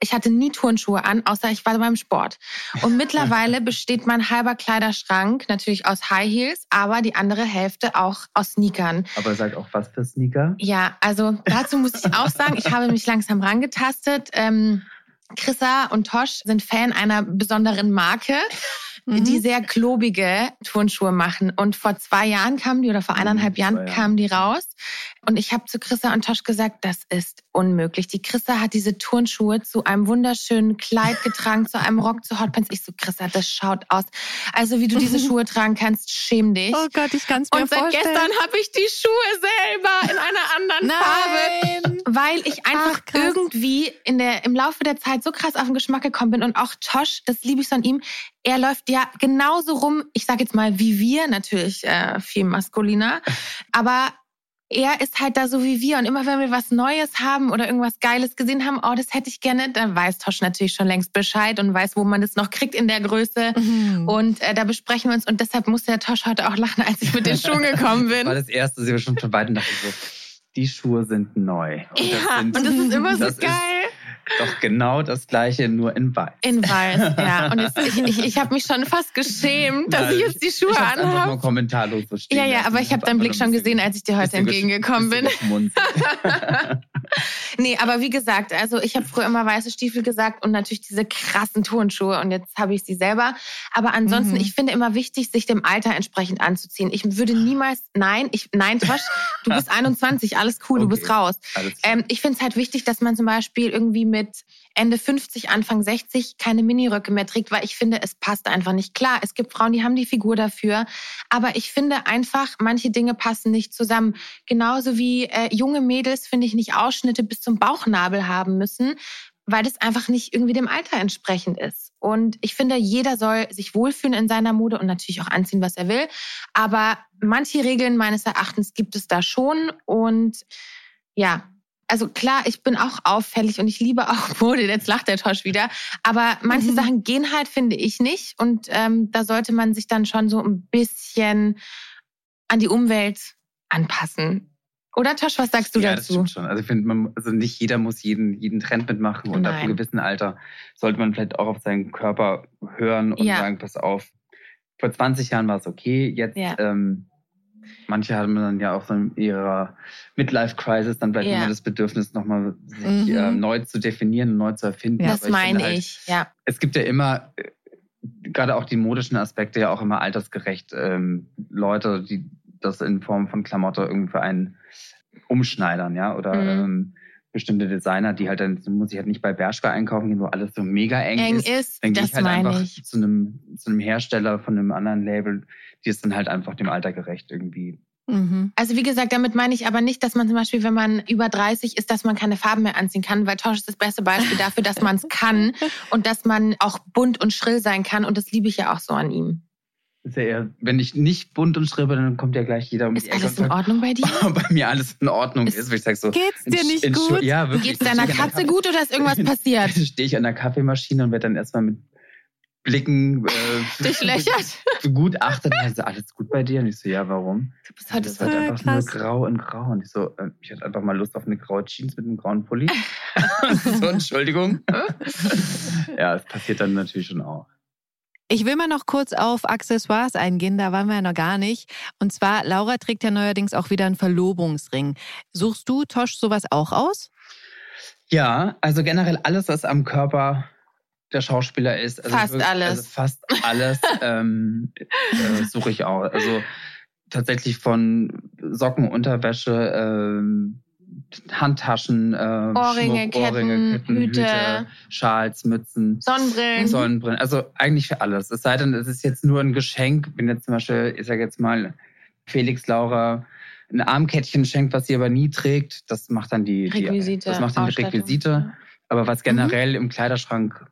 Ich hatte nie Turnschuhe an, außer ich war beim Sport. Und mittlerweile besteht mein halber Kleiderschrank natürlich aus High Heels, aber die andere Hälfte auch aus Sneakern. Aber sag auch was für Sneaker? Ja, also dazu muss ich auch sagen, ich habe mich langsam rangetastet. Ähm, Chrissa und Tosh sind Fan einer besonderen Marke mhm. die sehr klobige Turnschuhe machen. Und vor zwei Jahren kamen die oder vor eineinhalb Jahren kamen die raus. Und ich habe zu Chrissa und Tosch gesagt, das ist unmöglich. Die Chrissa hat diese Turnschuhe zu einem wunderschönen Kleid getragen, zu einem Rock, zu Hotpants. Ich so, Chrissa, das schaut aus. Also wie du diese Schuhe tragen kannst, schäm dich. Oh Gott, ich kann es mir vorstellen. Und seit gestern habe ich die Schuhe selber in einer anderen Nein. Farbe, weil ich einfach Ach, irgendwie in der, im Laufe der Zeit so krass auf den Geschmack gekommen bin. Und auch Tosch, das liebe ich so an ihm, er läuft ja genauso rum, ich sage jetzt mal wie wir, natürlich äh, viel maskuliner, aber er ist halt da so wie wir. Und immer wenn wir was Neues haben oder irgendwas Geiles gesehen haben, oh, das hätte ich gerne, dann weiß Tosch natürlich schon längst Bescheid und weiß, wo man das noch kriegt in der Größe. Mhm. Und äh, da besprechen wir uns. Und deshalb musste der Tosch heute auch lachen, als ich mit den Schuhen gekommen bin. War das erste, sie war schon von beiden dachte so, die Schuhe sind neu. Und ja, sind, und das ist immer so geil. Doch genau das gleiche, nur in weiß. In weiß, ja. Und jetzt, ich, ich, ich habe mich schon fast geschämt, dass Nein, ich jetzt die Schuhe ich anhabe. Ich kommentarlos so stehen Ja, ja, aber ich habe deinen Blick schon gesehen, als ich dir heute entgegengekommen bin. nee, aber wie gesagt, also ich habe früher immer weiße Stiefel gesagt und natürlich diese krassen Turnschuhe und jetzt habe ich sie selber. Aber ansonsten, mhm. ich finde immer wichtig, sich dem Alter entsprechend anzuziehen. Ich würde niemals, nein, ich, nein, Tosch, du bist 21, alles cool, okay. du bist raus. Ähm, ich finde es halt wichtig, dass man zum Beispiel irgendwie mit Ende 50, Anfang 60 keine Miniröcke mehr trägt, weil ich finde, es passt einfach nicht. Klar, es gibt Frauen, die haben die Figur dafür, aber ich finde einfach, manche Dinge passen nicht zusammen. Genauso wie äh, junge Mädels, finde ich, nicht Ausschnitte bis zum Bauchnabel haben müssen, weil das einfach nicht irgendwie dem Alter entsprechend ist. Und ich finde, jeder soll sich wohlfühlen in seiner Mode und natürlich auch anziehen, was er will. Aber manche Regeln meines Erachtens gibt es da schon. Und ja, also klar, ich bin auch auffällig und ich liebe auch Mode. Jetzt lacht der Tosch wieder. Aber manche mhm. Sachen gehen halt, finde ich nicht. Und ähm, da sollte man sich dann schon so ein bisschen an die Umwelt anpassen. Oder Tosch, was sagst du ja, dazu? Das stimmt schon. Also ich finde, man, also nicht jeder muss jeden, jeden Trend mitmachen und Nein. ab einem gewissen Alter sollte man vielleicht auch auf seinen Körper hören und ja. sagen, pass auf, vor 20 Jahren war es okay, jetzt ja. ähm, manche haben dann ja auch so in ihrer Midlife-Crisis dann vielleicht ja. immer das Bedürfnis, nochmal sich mhm. äh, neu zu definieren und neu zu erfinden. Das meine halt, ich, ja. Es gibt ja immer, äh, gerade auch die modischen Aspekte, ja auch immer altersgerecht ähm, Leute, die das in Form von Klamotte irgendwie für einen umschneidern, ja, oder mhm. ähm, bestimmte Designer, die halt dann muss ich halt nicht bei Bershka einkaufen gehen, wo alles so mega eng, eng ist. ist. Dann gehe ich halt einfach ich. zu einem zu einem Hersteller von einem anderen Label, die ist dann halt einfach dem Alter gerecht irgendwie. Mhm. Also wie gesagt, damit meine ich aber nicht, dass man zum Beispiel, wenn man über 30 ist, dass man keine Farben mehr anziehen kann, weil Tosh ist das beste Beispiel dafür, dass man es kann und dass man auch bunt und schrill sein kann und das liebe ich ja auch so an ihm. Ist eher, wenn ich nicht bunt und schreibe, dann kommt ja gleich jeder um Ist alles in Ordnung bei dir? bei mir alles in Ordnung ist, ist ich sag so. Geht's dir nicht gut? Ja, wirklich. Geht's deiner Katze gut oder ist irgendwas passiert? Stehe ich an der Kaffeemaschine und werde dann erstmal mit Blicken äh, durchlöchert. begutachtet. Und so, alles gut bei dir? Und ich so, ja, warum? Du bist heute das so halt einfach krass. nur grau in grau. Und ich so, äh, ich hatte einfach mal Lust auf eine graue Jeans mit einem grauen Pulli. so, Entschuldigung. ja, es passiert dann natürlich schon auch. Ich will mal noch kurz auf Accessoires eingehen, da waren wir ja noch gar nicht. Und zwar, Laura trägt ja neuerdings auch wieder einen Verlobungsring. Suchst du, Tosch, sowas auch aus? Ja, also generell alles, was am Körper der Schauspieler ist. Also fast wirklich, alles. Also fast alles ähm, äh, suche ich auch. Also tatsächlich von Socken, Unterwäsche, ähm, Handtaschen, äh, Ohrringe, Schmuck, Ketten, Ohrringe, Ketten Hüte, Hüte, Schals, Mützen, Sonnenbrillen. Sonnenbrillen. Also eigentlich für alles. Es sei denn, es ist jetzt nur ein Geschenk. Wenn jetzt zum Beispiel, ich sage jetzt mal, Felix Laura ein Armkettchen schenkt, was sie aber nie trägt, das macht dann die, Requisite, die das macht dann die Requisite. Aber was generell mhm. im Kleiderschrank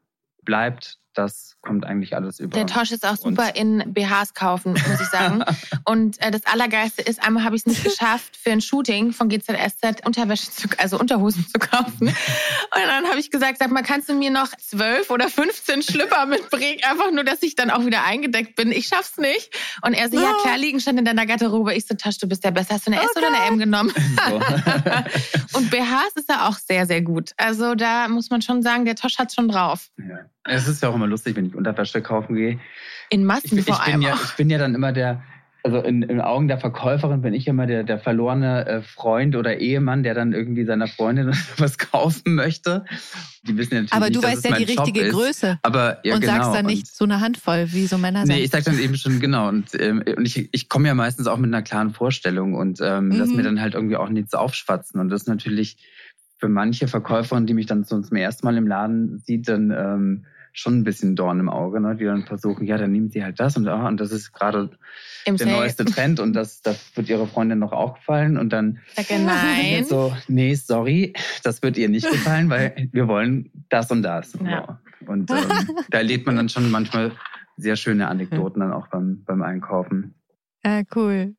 bleibt, das kommt eigentlich alles über. Der Tosch ist auch super in BHs kaufen, muss ich sagen. und äh, das Allergeiste ist, einmal habe ich es nicht geschafft, für ein Shooting von GZSZ Unterwäsche, zu, also Unterhosen zu kaufen. Und dann habe ich gesagt, sag mal, kannst du mir noch zwölf oder 15 Schlüpper mitbringen? Einfach nur, dass ich dann auch wieder eingedeckt bin. Ich schaff's nicht. Und er so, ja klar, liegen schon in deiner Garderobe. Ich so, Tosch, du bist der Beste. Hast du eine S okay. oder eine M genommen? So. und BHs ist er auch sehr, sehr gut. Also da muss man schon sagen, der Tosch hat's schon drauf. Ja. Es ist ja auch immer lustig, wenn ich Unterwäsche kaufen gehe. In Massen ich, vor ich allem. Ja, ich bin ja dann immer der, also in, in Augen der Verkäuferin bin ich immer der, der verlorene äh, Freund oder Ehemann, der dann irgendwie seiner Freundin was kaufen möchte. Die wissen ja natürlich Aber du nicht, weißt ja die richtige Job Größe. Aber, ja, und genau. sagst dann nicht und, so eine Handvoll, wie so Männer sagen. Nee, ich sag dann eben schon, genau. Und, ähm, und ich, ich komme ja meistens auch mit einer klaren Vorstellung und ähm, mhm. lass mir dann halt irgendwie auch nichts aufschwatzen. Und das ist natürlich für manche Verkäuferin, die mich dann zum ersten Mal im Laden sieht, dann ähm, schon ein bisschen Dorn im Auge, ne? die dann versuchen, ja, dann nehmen sie halt das und, ah, und das ist gerade der Sale. neueste Trend und das, das wird ihre Freundin noch auch gefallen und dann Sage nein. so, nee, sorry, das wird ihr nicht gefallen, weil wir wollen das und das. Ja. Und ähm, da erlebt man dann schon manchmal sehr schöne Anekdoten dann auch beim, beim Einkaufen. Ja, cool.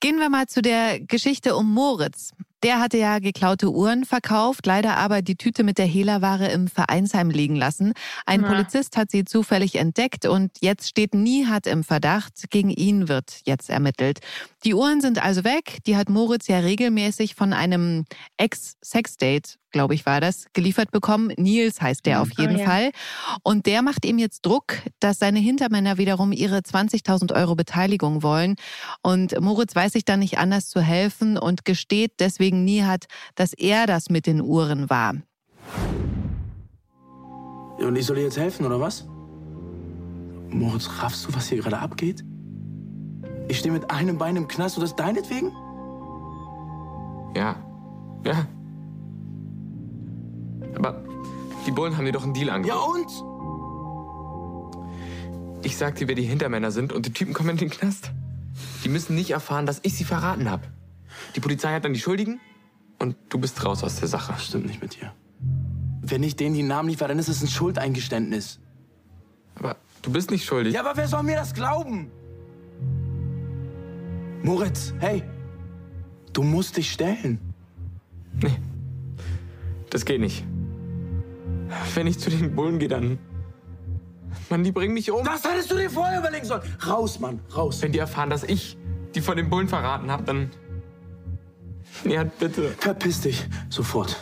Gehen wir mal zu der Geschichte um Moritz. Der hatte ja geklaute Uhren verkauft, leider aber die Tüte mit der Hehlerware im Vereinsheim liegen lassen. Ein ja. Polizist hat sie zufällig entdeckt und jetzt steht Nihat im Verdacht. Gegen ihn wird jetzt ermittelt. Die Uhren sind also weg. Die hat Moritz ja regelmäßig von einem Ex-Sexdate glaube ich, war das, geliefert bekommen. Nils heißt der mhm. auf jeden oh, ja. Fall. Und der macht ihm jetzt Druck, dass seine Hintermänner wiederum ihre 20.000 Euro Beteiligung wollen. Und Moritz weiß sich dann nicht anders zu helfen und gesteht deswegen nie hat, dass er das mit den Uhren war. Ja, und ich soll dir jetzt helfen, oder was? Moritz, raffst du, was hier gerade abgeht? Ich stehe mit einem Bein im Knast und das deinetwegen? Ja. Ja, aber die Bullen haben dir doch einen Deal angeboten. Ja und? Ich sag dir, wer die Hintermänner sind und die Typen kommen in den Knast. Die müssen nicht erfahren, dass ich sie verraten habe. Die Polizei hat dann die Schuldigen und du bist raus aus der Sache. Das stimmt nicht mit dir. Wenn ich denen die Namen liefere, dann ist es ein Schuldeingeständnis. Aber du bist nicht schuldig. Ja, aber wer soll mir das glauben? Moritz, hey, du musst dich stellen. Nee, das geht nicht. Wenn ich zu den Bullen gehe, dann... Mann, die bringen mich um. Das hättest du dir vorher überlegen sollen. Raus, Mann, raus. Wenn die erfahren, dass ich die von den Bullen verraten habe, dann... Ja, bitte. Verpiss dich, sofort.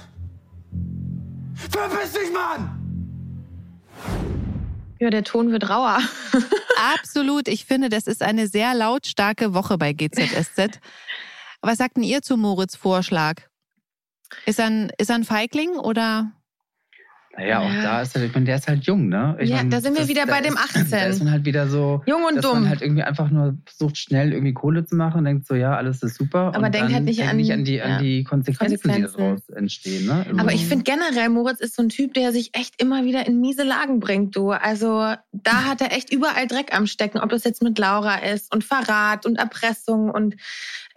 Verpiss dich, Mann! Ja, der Ton wird rauer. Absolut. Ich finde, das ist eine sehr lautstarke Woche bei GZSZ. Was sagt denn ihr zu Moritz Vorschlag? Ist er ein, ist er ein Feigling oder? Naja, auch da ist er, ich meine, der ist halt jung, ne? Ich ja, meine, da sind wir das- wieder bei dem ist- 18. Da ist man halt wieder so. Jung und dass dumm. man halt irgendwie einfach nur versucht, schnell irgendwie Kohle zu machen und denkt so, ja, alles ist super. Aber denkt halt nicht denkt an- nicht an die, ja. an die Konsequenzen, die Konsequenzen. daraus entstehen. Ne? Aber ich finde generell, Moritz ist so ein Typ, der sich echt immer wieder in miese Lagen bringt, du. Also da hat er echt überall Dreck am Stecken, ob das jetzt mit Laura ist und Verrat und Erpressung und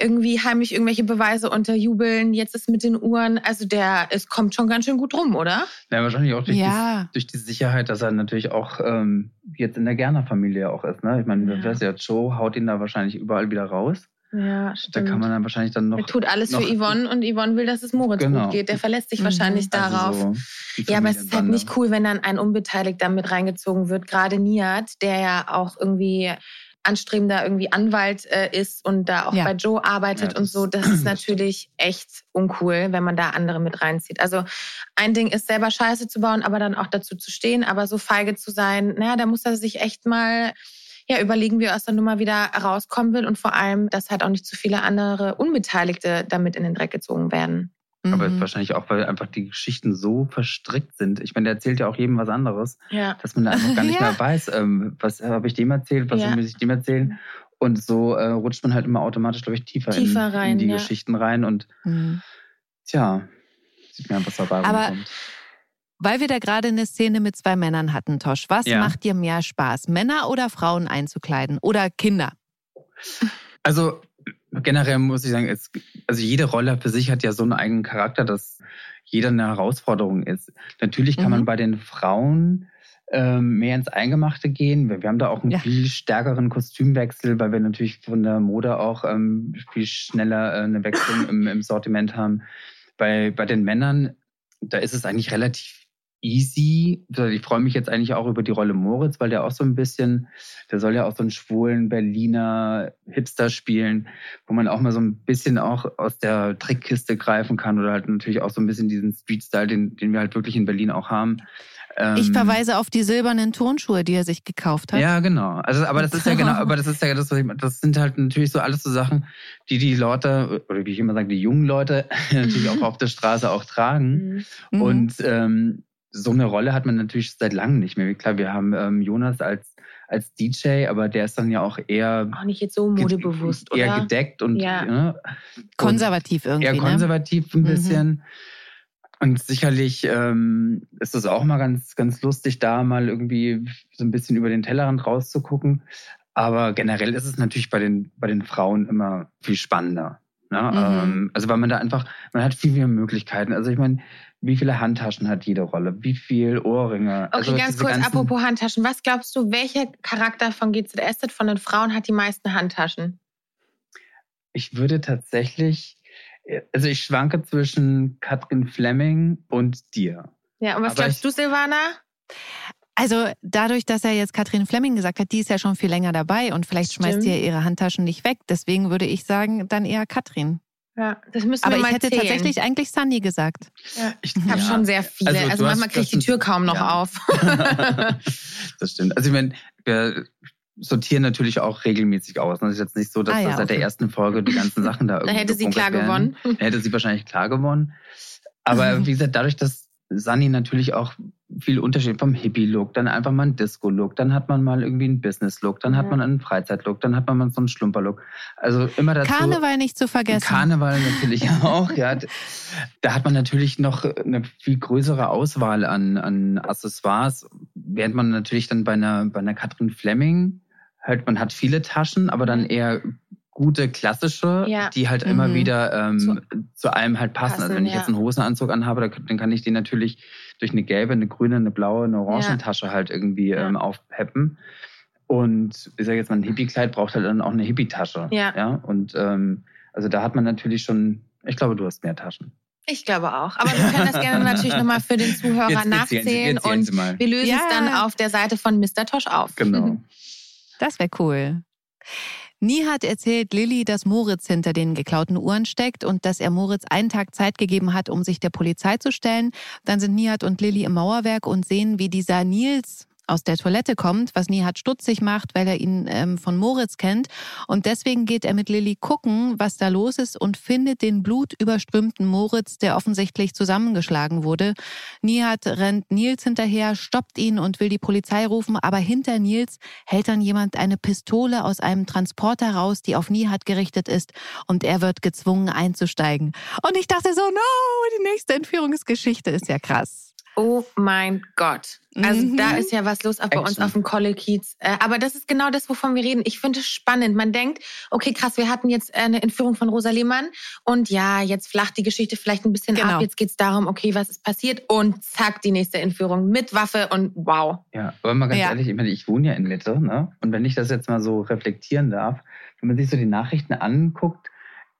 irgendwie heimlich irgendwelche Beweise unterjubeln. Jetzt ist mit den Uhren, also der, es kommt schon ganz schön gut rum, oder? Ja, wahrscheinlich auch durch, Ja. die, durch die Sicherheit, dass er natürlich auch ähm, jetzt in der Gerner-Familie auch ist. Ne? Ich meine, Ja. das ja, Joe haut ihn da wahrscheinlich überall wieder raus. Ja, Da stimmt. kann man dann wahrscheinlich dann noch. er tut alles noch, für Yvonne und Yvonne will, dass es Moritz Genau. gut geht. Der verlässt sich Mhm. wahrscheinlich also darauf. so Ja, aber es ist halt nicht cool, wenn dann ein Unbeteiligter mit reingezogen wird. Gerade Niat, der ja auch irgendwie anstrebender irgendwie Anwalt äh, ist und da auch Ja. bei Joe arbeitet Ja, und so. Das ist natürlich echt uncool, wenn man da andere mit reinzieht. Also ein Ding ist selber Scheiße zu bauen, aber dann auch dazu zu stehen, aber so feige zu sein, naja, da muss er sich echt mal ja, überlegen, wie er aus der Nummer wieder rauskommen will und vor allem, dass halt auch nicht zu viele andere Unbeteiligte damit in den Dreck gezogen werden. Aber Mhm. wahrscheinlich auch, weil einfach die Geschichten so verstrickt sind. Ich meine, der erzählt ja auch jedem was anderes, Ja. dass man da einfach gar nicht Ja. mehr weiß, ähm, was habe ich dem erzählt, was Ja. muss ich dem erzählen. Und so äh, rutscht man halt immer automatisch, glaube ich, tiefer, Tiefer in, rein, in die ja. Geschichten rein. Und Mhm. tja, sieht man, was dabei Aber- rumkommt. Weil wir da gerade eine Szene mit zwei Männern hatten, Tosch. Was Ja. macht dir mehr Spaß, Männer oder Frauen einzukleiden? Oder Kinder? Also generell muss ich sagen, es, also jede Rolle für sich hat ja so einen eigenen Charakter, dass jeder eine Herausforderung ist. Natürlich kann Mhm. man bei den Frauen ähm, mehr ins Eingemachte gehen. Wir, wir haben da auch einen Ja. viel stärkeren Kostümwechsel, weil wir natürlich von der Mode auch ähm, viel schneller äh, eine Wechselung im, im Sortiment haben. Bei, bei den Männern, da ist es eigentlich relativ easy. Also Ich freue mich jetzt eigentlich auch über die Rolle Moritz, weil der auch so ein bisschen, der soll ja auch so einen schwulen Berliner Hipster spielen, wo man auch mal so ein bisschen auch aus der Trickkiste greifen kann oder halt natürlich auch so ein bisschen diesen Street-Style, den, den wir halt wirklich in Berlin auch haben. Ich Ähm, verweise auf die silbernen Turnschuhe, die er sich gekauft hat. ja, genau. Also, aber das ist ja genau, aber das ist ja das, was ich. Das sind halt natürlich so alles so Sachen, die die Leute, oder wie ich immer sage, die jungen Leute natürlich auch auf der Straße auch tragen. Mhm. Und ähm, so eine Rolle hat man natürlich seit langem nicht mehr. Klar, wir haben ähm, Jonas als, als DJ, aber der ist dann ja auch eher, Auch nicht jetzt so modebewusst, eher oder? gedeckt und Ja. ne, Konservativ irgendwie. eher ne? konservativ ein Mhm. bisschen. Und sicherlich ähm, ist es auch mal ganz, ganz lustig, da mal irgendwie so ein bisschen über den Tellerrand rauszugucken. Aber generell ist es natürlich bei den, bei den Frauen immer viel spannender. Ne? Mhm. Ähm, also weil man da einfach, man hat viel mehr Möglichkeiten. Also ich meine, wie viele Handtaschen hat jede Rolle? Wie viel Ohrringe? Okay, also ganz kurz, apropos Handtaschen. Was glaubst du, welcher Charakter von GZSZ von den Frauen hat die meisten Handtaschen? Ich würde tatsächlich, also ich schwanke zwischen Katrin Fleming und dir. Ja, und was Aber glaubst ich- du, Silvana? Also dadurch, dass er jetzt Katrin Fleming gesagt hat, die ist ja schon viel länger dabei und vielleicht schmeißt Stimmt. sie ja ihre Handtaschen nicht weg. Deswegen würde ich sagen, dann eher Katrin. Ja, das müssen Aber wir ich mal hätte zählen. tatsächlich eigentlich Sunny gesagt. Ja. Ich, Ich habe ja. schon sehr viele. Also, Also, manchmal kriege ich die Tür kaum noch ja. auf. das stimmt. Also ich meine, wir sortieren natürlich auch regelmäßig aus. Das ist jetzt nicht so, dass Ah, ja, das seit der okay. ersten Folge die ganzen Sachen da Da irgendwie hätte sie klar werden. gewonnen. Hätte sie wahrscheinlich klar gewonnen. Aber wie gesagt, dadurch, dass Sunny natürlich auch viel Unterschied vom Hippie-Look, dann einfach mal einen Disco-Look, dann hat man mal irgendwie einen Business-Look, dann hat Ja. man einen Freizeit-Look, dann hat man mal so einen Schlumper-Look. Also immer dazu. Karneval nicht zu vergessen. Karneval natürlich auch, ja. Da hat man natürlich noch eine viel größere Auswahl an, an Accessoires, während man natürlich dann bei einer, bei einer Katrin Fleming halt, man hat viele Taschen, aber dann eher gute klassische, Ja. die halt immer Mhm. wieder ähm, Zu- zu, allem halt passen. also passen, wenn ich ja. jetzt einen Hosenanzug anhabe, dann, kann ich den natürlich durch eine gelbe, eine grüne, eine blaue, eine Orangentasche halt irgendwie Ja. ähm, aufpeppen. Und ich sage jetzt mal, ein Hippie-Kleid braucht halt dann auch eine Hippie-Tasche. Ja. ja? Und ähm, also da hat man natürlich schon, ich glaube, du hast mehr Taschen. Ich glaube auch. Aber wir können das gerne natürlich nochmal für den Zuhörer Jetzt nachzählen jetzt erzählen und wir lösen Ja. es dann auf der Seite von Mr. Tosh auf. Genau. Das wäre cool. Nihat erzählt Lilly, dass Moritz hinter den geklauten Uhren steckt und dass er Moritz einen Tag Zeit gegeben hat, um sich der Polizei zu stellen. Dann sind Nihat und Lilly im Mauerwerk und sehen, wie dieser Nils aus der Toilette kommt, was Nihat stutzig macht, weil er ihn ähm, von Moritz kennt. Und deswegen geht er mit Lilly gucken, was da los ist und findet den blutüberströmten Moritz, der offensichtlich zusammengeschlagen wurde. Nihat rennt Nils hinterher, stoppt ihn und will die Polizei rufen, aber hinter Nils hält dann jemand eine Pistole aus einem Transporter raus, die auf Nihat gerichtet ist und er wird gezwungen einzusteigen. Und ich dachte so, no, die nächste Entführungsgeschichte ist ja krass. Oh mein Gott. Also Mhm. da ist ja was los auch bei uns Action. auf dem Kolle-Kiez. Äh, Aber das ist genau das, wovon wir reden. Ich finde es spannend. Man denkt, okay, krass, wir hatten jetzt eine Entführung von Rosa Lehmann und ja, jetzt flacht die Geschichte vielleicht ein bisschen Genau. ab. Jetzt geht's darum, okay, was ist passiert und zack, die nächste Entführung mit Waffe und wow. Ja, aber mal ganz Ja. ehrlich, ich meine, ich wohne ja in Mitte, ne? Und wenn ich das jetzt mal so reflektieren darf, wenn man sich so die Nachrichten anguckt,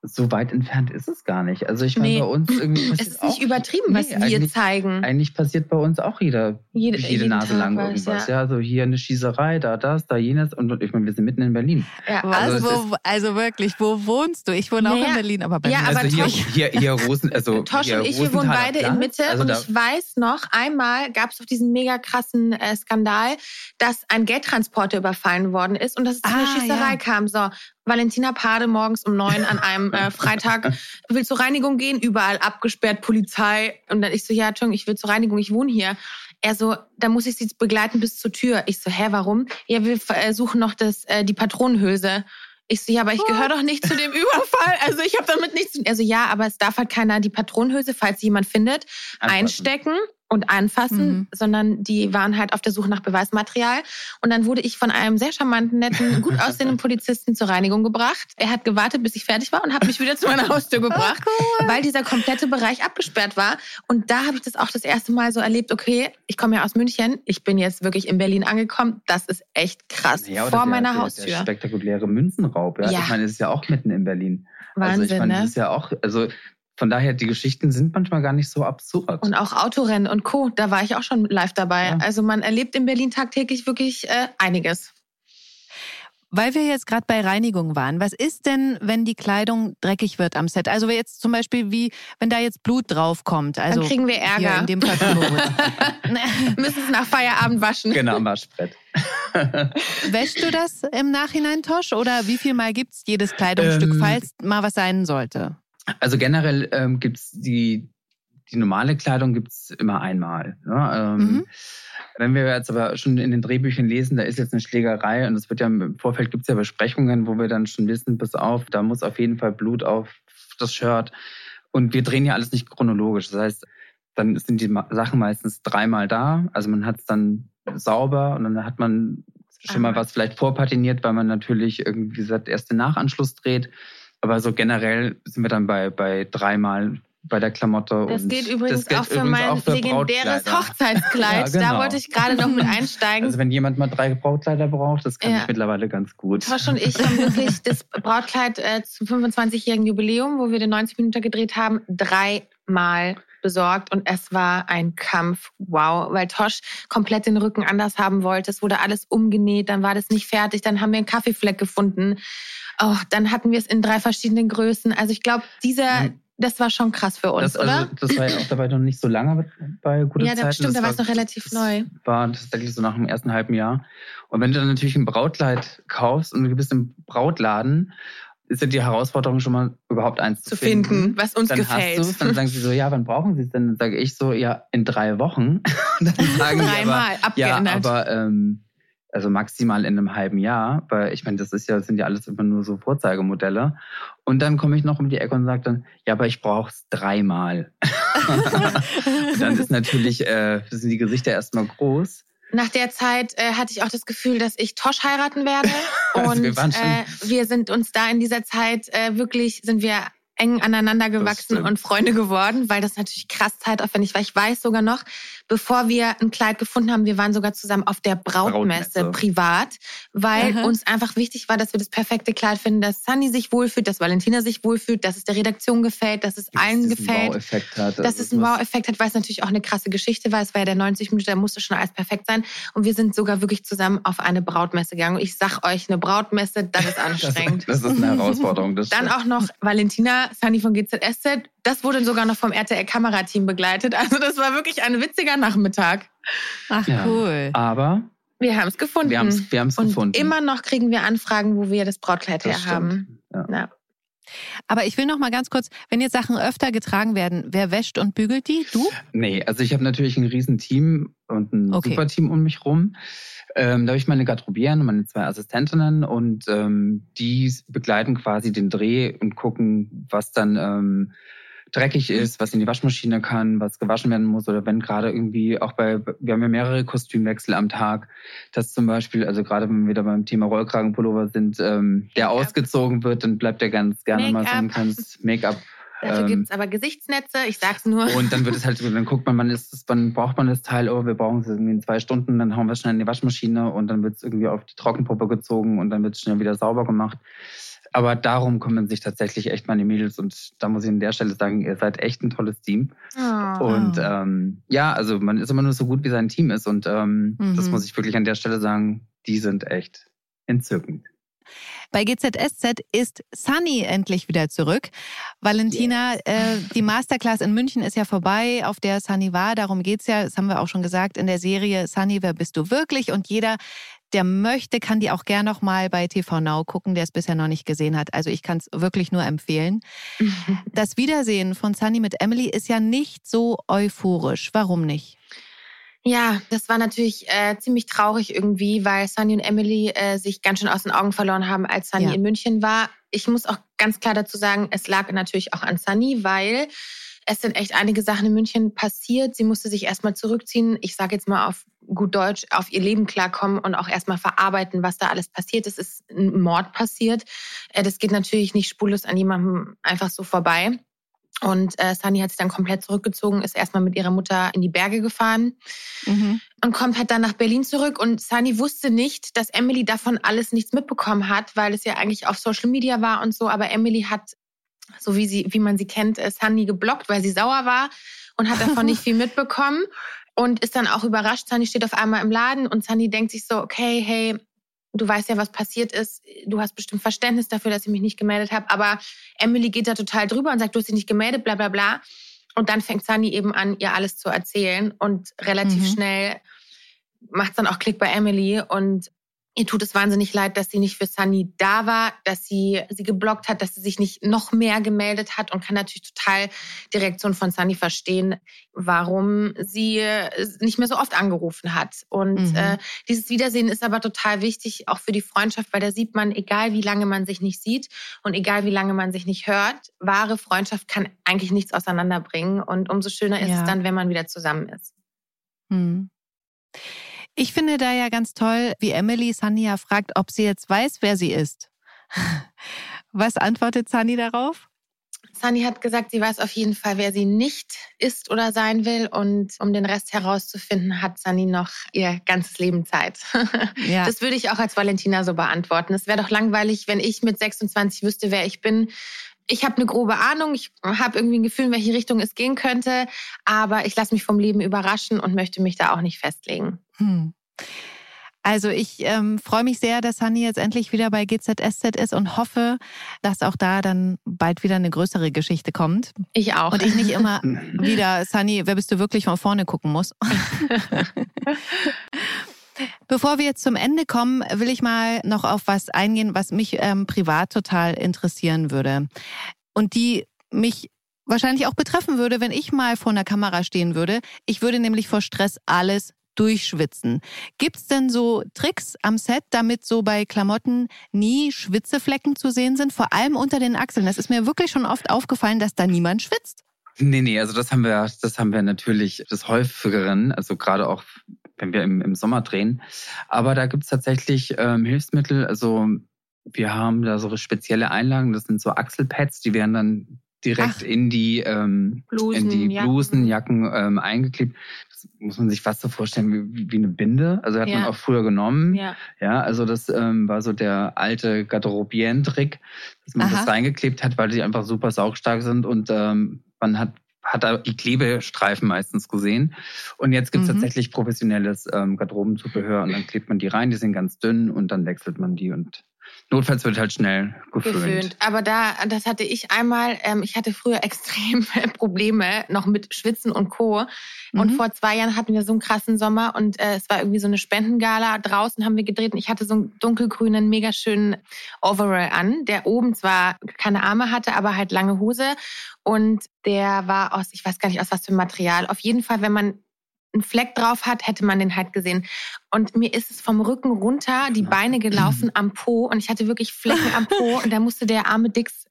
so weit entfernt ist es gar nicht. Also ich meine, Nee. bei uns irgendwie Es ist nicht auch, übertrieben, was Nee, wir eigentlich- zeigen. Eigentlich passiert bei uns auch jeder, Jede- jede, Nase lang was, irgendwas. ja. Ja. so hier eine Schießerei, da das, da jenes. Und ich meine, wir sind mitten in Berlin. Ja, Was, Also es wo, also wirklich, wo wohnst du? Ich wohne auch Naja, in Berlin, aber bei ja, mir aber also hier, Tosch- hier, hier Rosen, also Tosch hier und ich, wir wohnen beide in Mitte Also und ich weiß noch, einmal gab es auf diesen mega krassen äh, Skandal, dass ein Geldtransporter überfallen worden ist und dass es zu einer Ah, Schießerei ja. kam. So, Valentina Pade morgens um neun an einem äh, Freitag will zur Reinigung gehen, überall abgesperrt, Polizei. Und dann ich so, ja, Entschuldigung, ich will zur Reinigung, ich wohne hier. Er so, da muss ich sie begleiten bis zur Tür. Ich so, hä, warum? Ja, wir äh, suchen noch das, äh, die Patronenhülse. Ich so, ja, aber ich gehöre doch nicht zu dem Überfall. Also ich habe damit nichts zu tun. Er so, ja, aber es darf halt keiner die Patronenhülse, falls sie jemand findet, Anfassen. einstecken und anfassen, Mhm. sondern die waren halt auf der Suche nach Beweismaterial. Und dann wurde ich von einem sehr charmanten, netten, gut aussehenden Polizisten zur Reinigung gebracht. Er hat gewartet, bis ich fertig war und hat mich wieder zu meiner Haustür gebracht, weil dieser komplette Bereich abgesperrt war. Und da habe ich das auch das erste Mal so erlebt, okay, ich komme ja aus München, ich bin jetzt wirklich in Berlin angekommen. Das ist echt krass. Ja, vor der, meiner der, Haustür. Der spektakuläre Münzenraub. Ja. Ja. Ich meine, es ist ja auch mitten in Berlin. Wahnsinn, also ich meine, ne? das ist ja auch, also von daher, die Geschichten sind manchmal gar nicht so absurd. Und auch Autorennen und Co. Da war ich auch schon live dabei. Ja. Also man erlebt in Berlin tagtäglich wirklich äh, einiges. Weil wir jetzt gerade bei Reinigung waren, was ist denn, wenn die Kleidung dreckig wird am Set? Also jetzt zum Beispiel wie, wenn da jetzt Blut draufkommt. Also Dann kriegen wir Ärger. in dem. Müssen es nach Feierabend waschen. genau, am Waschbrett. Wäschst du das im Nachhinein, Tosch? Oder wie viel Mal gibt's jedes Kleidungsstück, Ähm, falls mal was sein sollte? Also generell ähm, gibt's die, die normale Kleidung gibt's immer einmal. Ne? Ähm, Mhm. Wenn wir jetzt aber schon in den Drehbüchern lesen, da ist jetzt eine Schlägerei und es wird ja im Vorfeld gibt's ja Besprechungen, wo wir dann schon wissen, bis auf, da muss auf jeden Fall Blut auf das Shirt. Und wir drehen ja alles nicht chronologisch. Das heißt, dann sind die Sachen meistens dreimal da. Also man hat es dann sauber und dann hat man schon mal was vielleicht vorpatiniert, weil man natürlich irgendwie wie gesagt erst den Nachanschluss dreht. Aber so generell sind wir dann bei, bei dreimal bei der Klamotte. Das und gilt übrigens das gilt auch für übrigens mein auch für legendäres Brautkleider. Hochzeitskleid. Ja, genau. Da wollte ich gerade noch mit einsteigen. Also wenn jemand mal drei Brautkleider braucht, das kann Ja. ich mittlerweile ganz gut. Tosch und ich haben wirklich das Brautkleid äh, zum 25-jährigen Jubiläum, wo wir den 90 Minuten gedreht haben, dreimal besorgt und es war ein Kampf. Wow, weil Tosch komplett den Rücken anders haben wollte. Es wurde alles umgenäht, dann war das nicht fertig, dann haben wir einen Kaffeefleck gefunden. Oh, dann hatten wir es in drei verschiedenen Größen. Also ich glaube, dieser, Mhm. das war schon krass für uns, das, also, oder? das war ja auch dabei noch nicht so lange bei Gute Ja, das Zeiten. stimmt, da war es noch relativ das neu. War tatsächlich so nach dem ersten halben Jahr. Und wenn du dann natürlich ein Brautkleid kaufst und du bist im Brautladen, ist ja die Herausforderung schon mal überhaupt eins zu, Zu finden, was uns dann gefällt. hast dann sagen sie so, ja, wann brauchen sie es denn? Dann sage ich so, ja, in drei Wochen. Und dann sagen die Dreimal aber, ja, abgeändert. aber ähm, also maximal in einem halben Jahr, weil ich meine, das ist ja, das sind ja alles immer nur so Vorzeigemodelle. Und dann komme ich noch um die Ecke und sage dann, ja, aber ich brauche es dreimal. dann ist natürlich, äh, sind die Gesichter erstmal groß. nach der Zeit äh, hatte ich auch das Gefühl, dass ich Tosch heiraten werde. Also Und wir waren schon- äh, wir sind uns da in dieser Zeit äh, wirklich, sind wir eng aneinander gewachsen und Freunde geworden, weil das natürlich krass zeitaufwendig war. Ich weiß sogar noch, bevor wir ein Kleid gefunden haben, wir waren sogar zusammen auf der Brautmesse, Brautmesse. privat, weil Aha. uns einfach wichtig war, dass wir das perfekte Kleid finden, dass Sunny sich wohlfühlt, dass Valentina sich wohlfühlt, dass es der Redaktion gefällt, dass es allen diesen gefällt Wow-Effekt hat. dass Also es einen Wow-Effekt hat, weil es natürlich auch eine krasse Geschichte war. Es war ja der 90 Minuten, da musste schon alles perfekt sein. Und wir sind sogar wirklich zusammen auf eine Brautmesse gegangen. Und ich sag euch, eine Brautmesse, das ist Das, anstrengend. das ist eine Herausforderung. Das Dann auch noch Valentina, Sunny von GZSZ. Das wurde sogar noch vom RTL-Kamerateam begleitet. Also das war wirklich ein witziger Nachmittag. Ach, Ja. cool. Aber Wir haben es gefunden. wir haben es wir haben's Und gefunden. immer noch kriegen wir Anfragen, wo wir das Brautkleid Das her haben. stimmt. Ja. Ja. Aber ich will noch mal ganz kurz, wenn jetzt Sachen öfter getragen werden, wer wäscht und bügelt die? Du? Nee, also ich habe natürlich ein riesen Team und ein Okay. super Team um mich rum. Ähm, da habe ich meine Garderobieren und meine zwei Assistentinnen? Und ähm, die begleiten quasi den Dreh und gucken, was dann ähm, dreckig ist, was in die Waschmaschine kann, was gewaschen werden muss oder wenn gerade irgendwie auch bei, wir haben ja mehrere Kostümwechsel am Tag, dass zum Beispiel, also gerade wenn wir wieder beim Thema Rollkragenpullover sind, ähm, der ausgezogen wird, dann bleibt er ganz gerne mal so ein kleines Make-up. Dafür ähm, gibt's aber Gesichtsnetze, ich sag's nur. und dann wird es halt, so, dann guckt man, wann ist es, wann braucht man das Teil, oh, wir brauchen es irgendwie in zwei Stunden, dann hauen wir es schnell in die Waschmaschine und dann wird es irgendwie auf die Trockenpuppe gezogen und dann wird es schnell wieder sauber gemacht. Aber darum kümmern sich tatsächlich echt meine Mädels und da muss ich an der Stelle sagen, ihr seid echt ein tolles Team. Oh. Und ähm, ja, also man ist immer nur so gut, wie sein Team ist und ähm, Mhm. das muss ich wirklich an der Stelle sagen, die sind echt entzückend. Bei GZSZ ist Sunny endlich wieder zurück. Valentina, äh, die Masterclass in München ist ja vorbei, auf der Sunny war. Darum geht's ja, das haben wir auch schon gesagt, in der Serie Sunny, wer bist du wirklich? Und jeder, der möchte, kann die auch gern noch mal bei TV Now gucken, der es bisher noch nicht gesehen hat. Also ich kann es wirklich nur empfehlen. Das Wiedersehen von Sunny mit Emily ist ja nicht so euphorisch. Warum nicht? Ja, das war natürlich äh, ziemlich traurig irgendwie, weil Sunny und Emily äh, sich ganz schön aus den Augen verloren haben, als Sunny Ja. in München war. Ich muss auch ganz klar dazu sagen, es lag natürlich auch an Sunny, weil es sind echt einige Sachen in München passiert. Sie musste sich erstmal zurückziehen. Ich sage jetzt mal auf gut Deutsch, auf ihr Leben klarkommen und auch erstmal verarbeiten, was da alles passiert ist. Es ist ein Mord passiert. Äh, das geht natürlich nicht spurlos an jemandem einfach so vorbei. Und äh, Sunny hat sich dann komplett zurückgezogen, ist erstmal mit ihrer Mutter in die Berge gefahren Mhm. und kommt halt dann nach Berlin zurück. Und Sunny wusste nicht, dass Emily davon alles nichts mitbekommen hat, weil es ja eigentlich auf Social Media war und so. Aber Emily hat, so wie sie, wie man sie kennt, äh, Sunny geblockt, weil sie sauer war und hat davon nicht viel mitbekommen. Und ist dann auch überrascht. Sunny steht auf einmal im Laden und Sunny denkt sich so, okay, hey, du weißt ja, was passiert ist. Du hast bestimmt Verständnis dafür, dass ich mich nicht gemeldet habe. Aber Emily geht da total drüber und sagt, du hast dich nicht gemeldet, bla bla bla. Und dann fängt Sunny eben an, ihr alles zu erzählen. Und relativ Mhm. schnell macht dann auch Klick bei Emily. Und ihr tut es wahnsinnig leid, dass sie nicht für Sunny da war, dass sie sie geblockt hat, dass sie sich nicht noch mehr gemeldet hat und kann natürlich total die Reaktion von Sunny verstehen, warum sie äh, nicht mehr so oft angerufen hat. Und Mhm. äh, dieses Wiedersehen ist aber total wichtig, auch für die Freundschaft, weil da sieht man, egal wie lange man sich nicht sieht und egal wie lange man sich nicht hört, wahre Freundschaft kann eigentlich nichts auseinanderbringen. Und umso schöner ist Ja. es dann, wenn man wieder zusammen ist. Hm. Ich finde da ja ganz toll, wie Emily ja fragt, ob sie jetzt weiß, wer sie ist. Was antwortet Sunny darauf? Sunny hat gesagt, sie weiß auf jeden Fall, wer sie nicht ist oder sein will. Und um den Rest herauszufinden, hat Sunny noch ihr ganzes Leben Zeit. Ja. Das würde ich auch als Valentina so beantworten. Es wäre doch langweilig, wenn ich mit 26 wüsste, wer ich bin. Ich habe eine grobe Ahnung, ich habe irgendwie ein Gefühl, in welche Richtung es gehen könnte, aber ich lasse mich vom Leben überraschen und möchte mich da auch nicht festlegen. Hm. Also ich ähm, freue mich sehr, dass Sunny jetzt endlich wieder bei GZSZ ist und hoffe, dass auch da dann bald wieder eine größere Geschichte kommt Ich auch. und ich nicht immer wieder Sunny, wer bist du wirklich von vorne gucken muss. Bevor wir jetzt zum Ende kommen, will ich mal noch auf was eingehen, was mich ähm, privat total interessieren würde und die mich wahrscheinlich auch betreffen würde, wenn ich mal vor einer Kamera stehen würde. Ich würde nämlich vor Stress alles durchschwitzen. Gibt's denn so Tricks am Set, damit so bei Klamotten nie Schwitzeflecken zu sehen sind, vor allem unter den Achseln? Das ist mir wirklich schon oft aufgefallen, dass da niemand schwitzt. Nee, nee, also das haben wir, das haben wir natürlich des häufigeren, also gerade auch wenn wir im, im Sommer drehen. Aber da gibt's tatsächlich ähm, Hilfsmittel. Also wir haben da so spezielle Einlagen, das sind so Achselpads, die werden dann direkt Ach. in die ähm, Blusen, in die Blusen, Jacken, Jacken ähm, eingeklebt. Das muss man sich fast so vorstellen wie, wie eine Binde. Also hat ja. man auch früher genommen. Ja, ja also das ähm, war so der alte Garderobien-Trick, dass man Aha. das reingeklebt hat, weil die einfach super saugstark sind und ähm, man hat hat die Klebestreifen meistens gesehen. Und jetzt gibt es mhm. tatsächlich professionelles ähm, Garderobenzubehör und dann klebt man die rein, die sind ganz dünn und dann wechselt man die und Notfalls wird halt schnell geföhnt. geföhnt. Aber da, das hatte ich einmal, ähm, ich hatte früher extrem Probleme noch mit Schwitzen und Co. Und mhm. vor zwei Jahren hatten wir so einen krassen Sommer und äh, es war irgendwie so eine Spendengala. Draußen haben wir gedreht und ich hatte so einen dunkelgrünen, mega schönen Overall an, der oben zwar keine Arme hatte, aber halt lange Hose. Und der war aus, ich weiß gar nicht aus was für Material. Auf jeden Fall, wenn man einen Fleck drauf hat, hätte man den halt gesehen. Und mir ist es vom Rücken runter die Beine gelaufen am Po. Und ich hatte wirklich Flecken am Po. Und da musste der arme Dix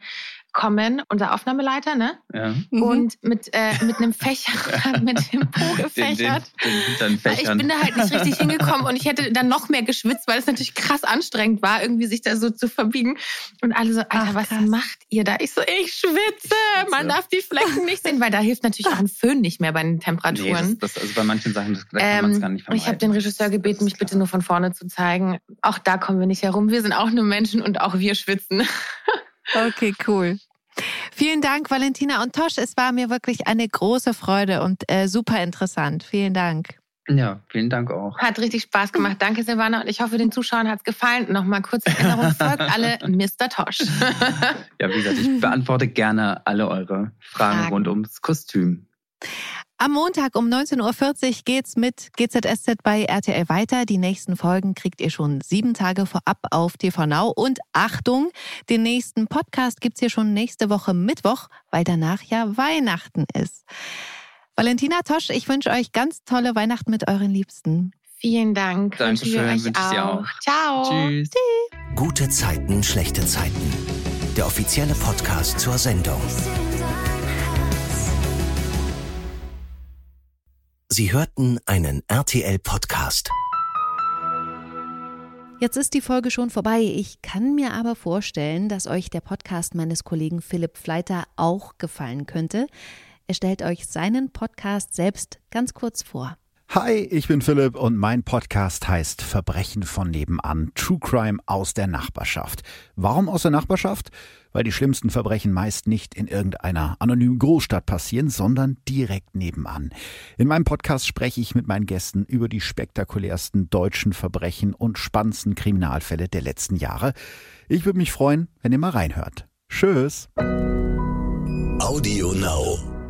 kommen, unser Aufnahmeleiter, ne? Ja. Mhm. Und mit, äh, mit einem Fächer, mit dem Po gefächert. Den, den, den ich bin da halt nicht richtig hingekommen und ich hätte dann noch mehr geschwitzt, weil es natürlich krass anstrengend war, irgendwie sich da so zu verbiegen. Und alle so, Alter, Ach, was macht ihr da? Ich so, ich schwitze. Man darf die Flecken nicht sehen, weil da hilft natürlich auch ein Föhn nicht mehr bei den Temperaturen. Nee, das, das, also bei manchen Sachen, das, da kann man es gar nicht vermeiden. Ich habe den Regisseur gebeten, mich bitte nur von vorne zu zeigen. Auch da kommen wir nicht herum. Wir sind auch nur Menschen und auch wir schwitzen. Okay, cool. Vielen Dank, Valentina und Tosch. Es war mir wirklich eine große Freude und äh, super interessant. Vielen Dank. Ja, vielen Dank auch. Hat richtig Spaß gemacht. Danke, Silvana. Und ich hoffe, den Zuschauern hat es gefallen. Nochmal kurze Erinnerung. Folgt alle Mr. Tosch. ja, wie gesagt, ich beantworte gerne alle eure Fragen, Fragen. rund ums Kostüm. Am Montag um 19.40 Uhr geht's mit GZSZ bei RTL weiter. Die nächsten Folgen kriegt ihr schon sieben Tage vorab auf TV Now. Und Achtung, den nächsten Podcast gibt's hier schon nächste Woche Mittwoch, weil danach ja Weihnachten ist. Valentina Tosch, ich wünsche euch ganz tolle Weihnachten mit euren Liebsten. Vielen Dank. Dankeschön, wünsche ich dir auch. Ciao. Tschüss. Gute Zeiten, schlechte Zeiten. Der offizielle Podcast zur Sendung. Sie hörten einen RTL-Podcast. Jetzt ist die Folge schon vorbei. Ich kann mir aber vorstellen, dass euch der Podcast meines Kollegen Philipp Fleiter auch gefallen könnte. Er stellt euch seinen Podcast selbst ganz kurz vor. Hi, ich bin Philipp und mein Podcast heißt Verbrechen von nebenan, True Crime aus der Nachbarschaft. Warum aus der Nachbarschaft? Weil die schlimmsten Verbrechen meist nicht in irgendeiner anonymen Großstadt passieren, sondern direkt nebenan. In meinem Podcast spreche ich mit meinen Gästen über die spektakulärsten deutschen Verbrechen und spannendsten Kriminalfälle der letzten Jahre. Ich würde mich freuen, wenn ihr mal reinhört. Tschüss. Audio Now.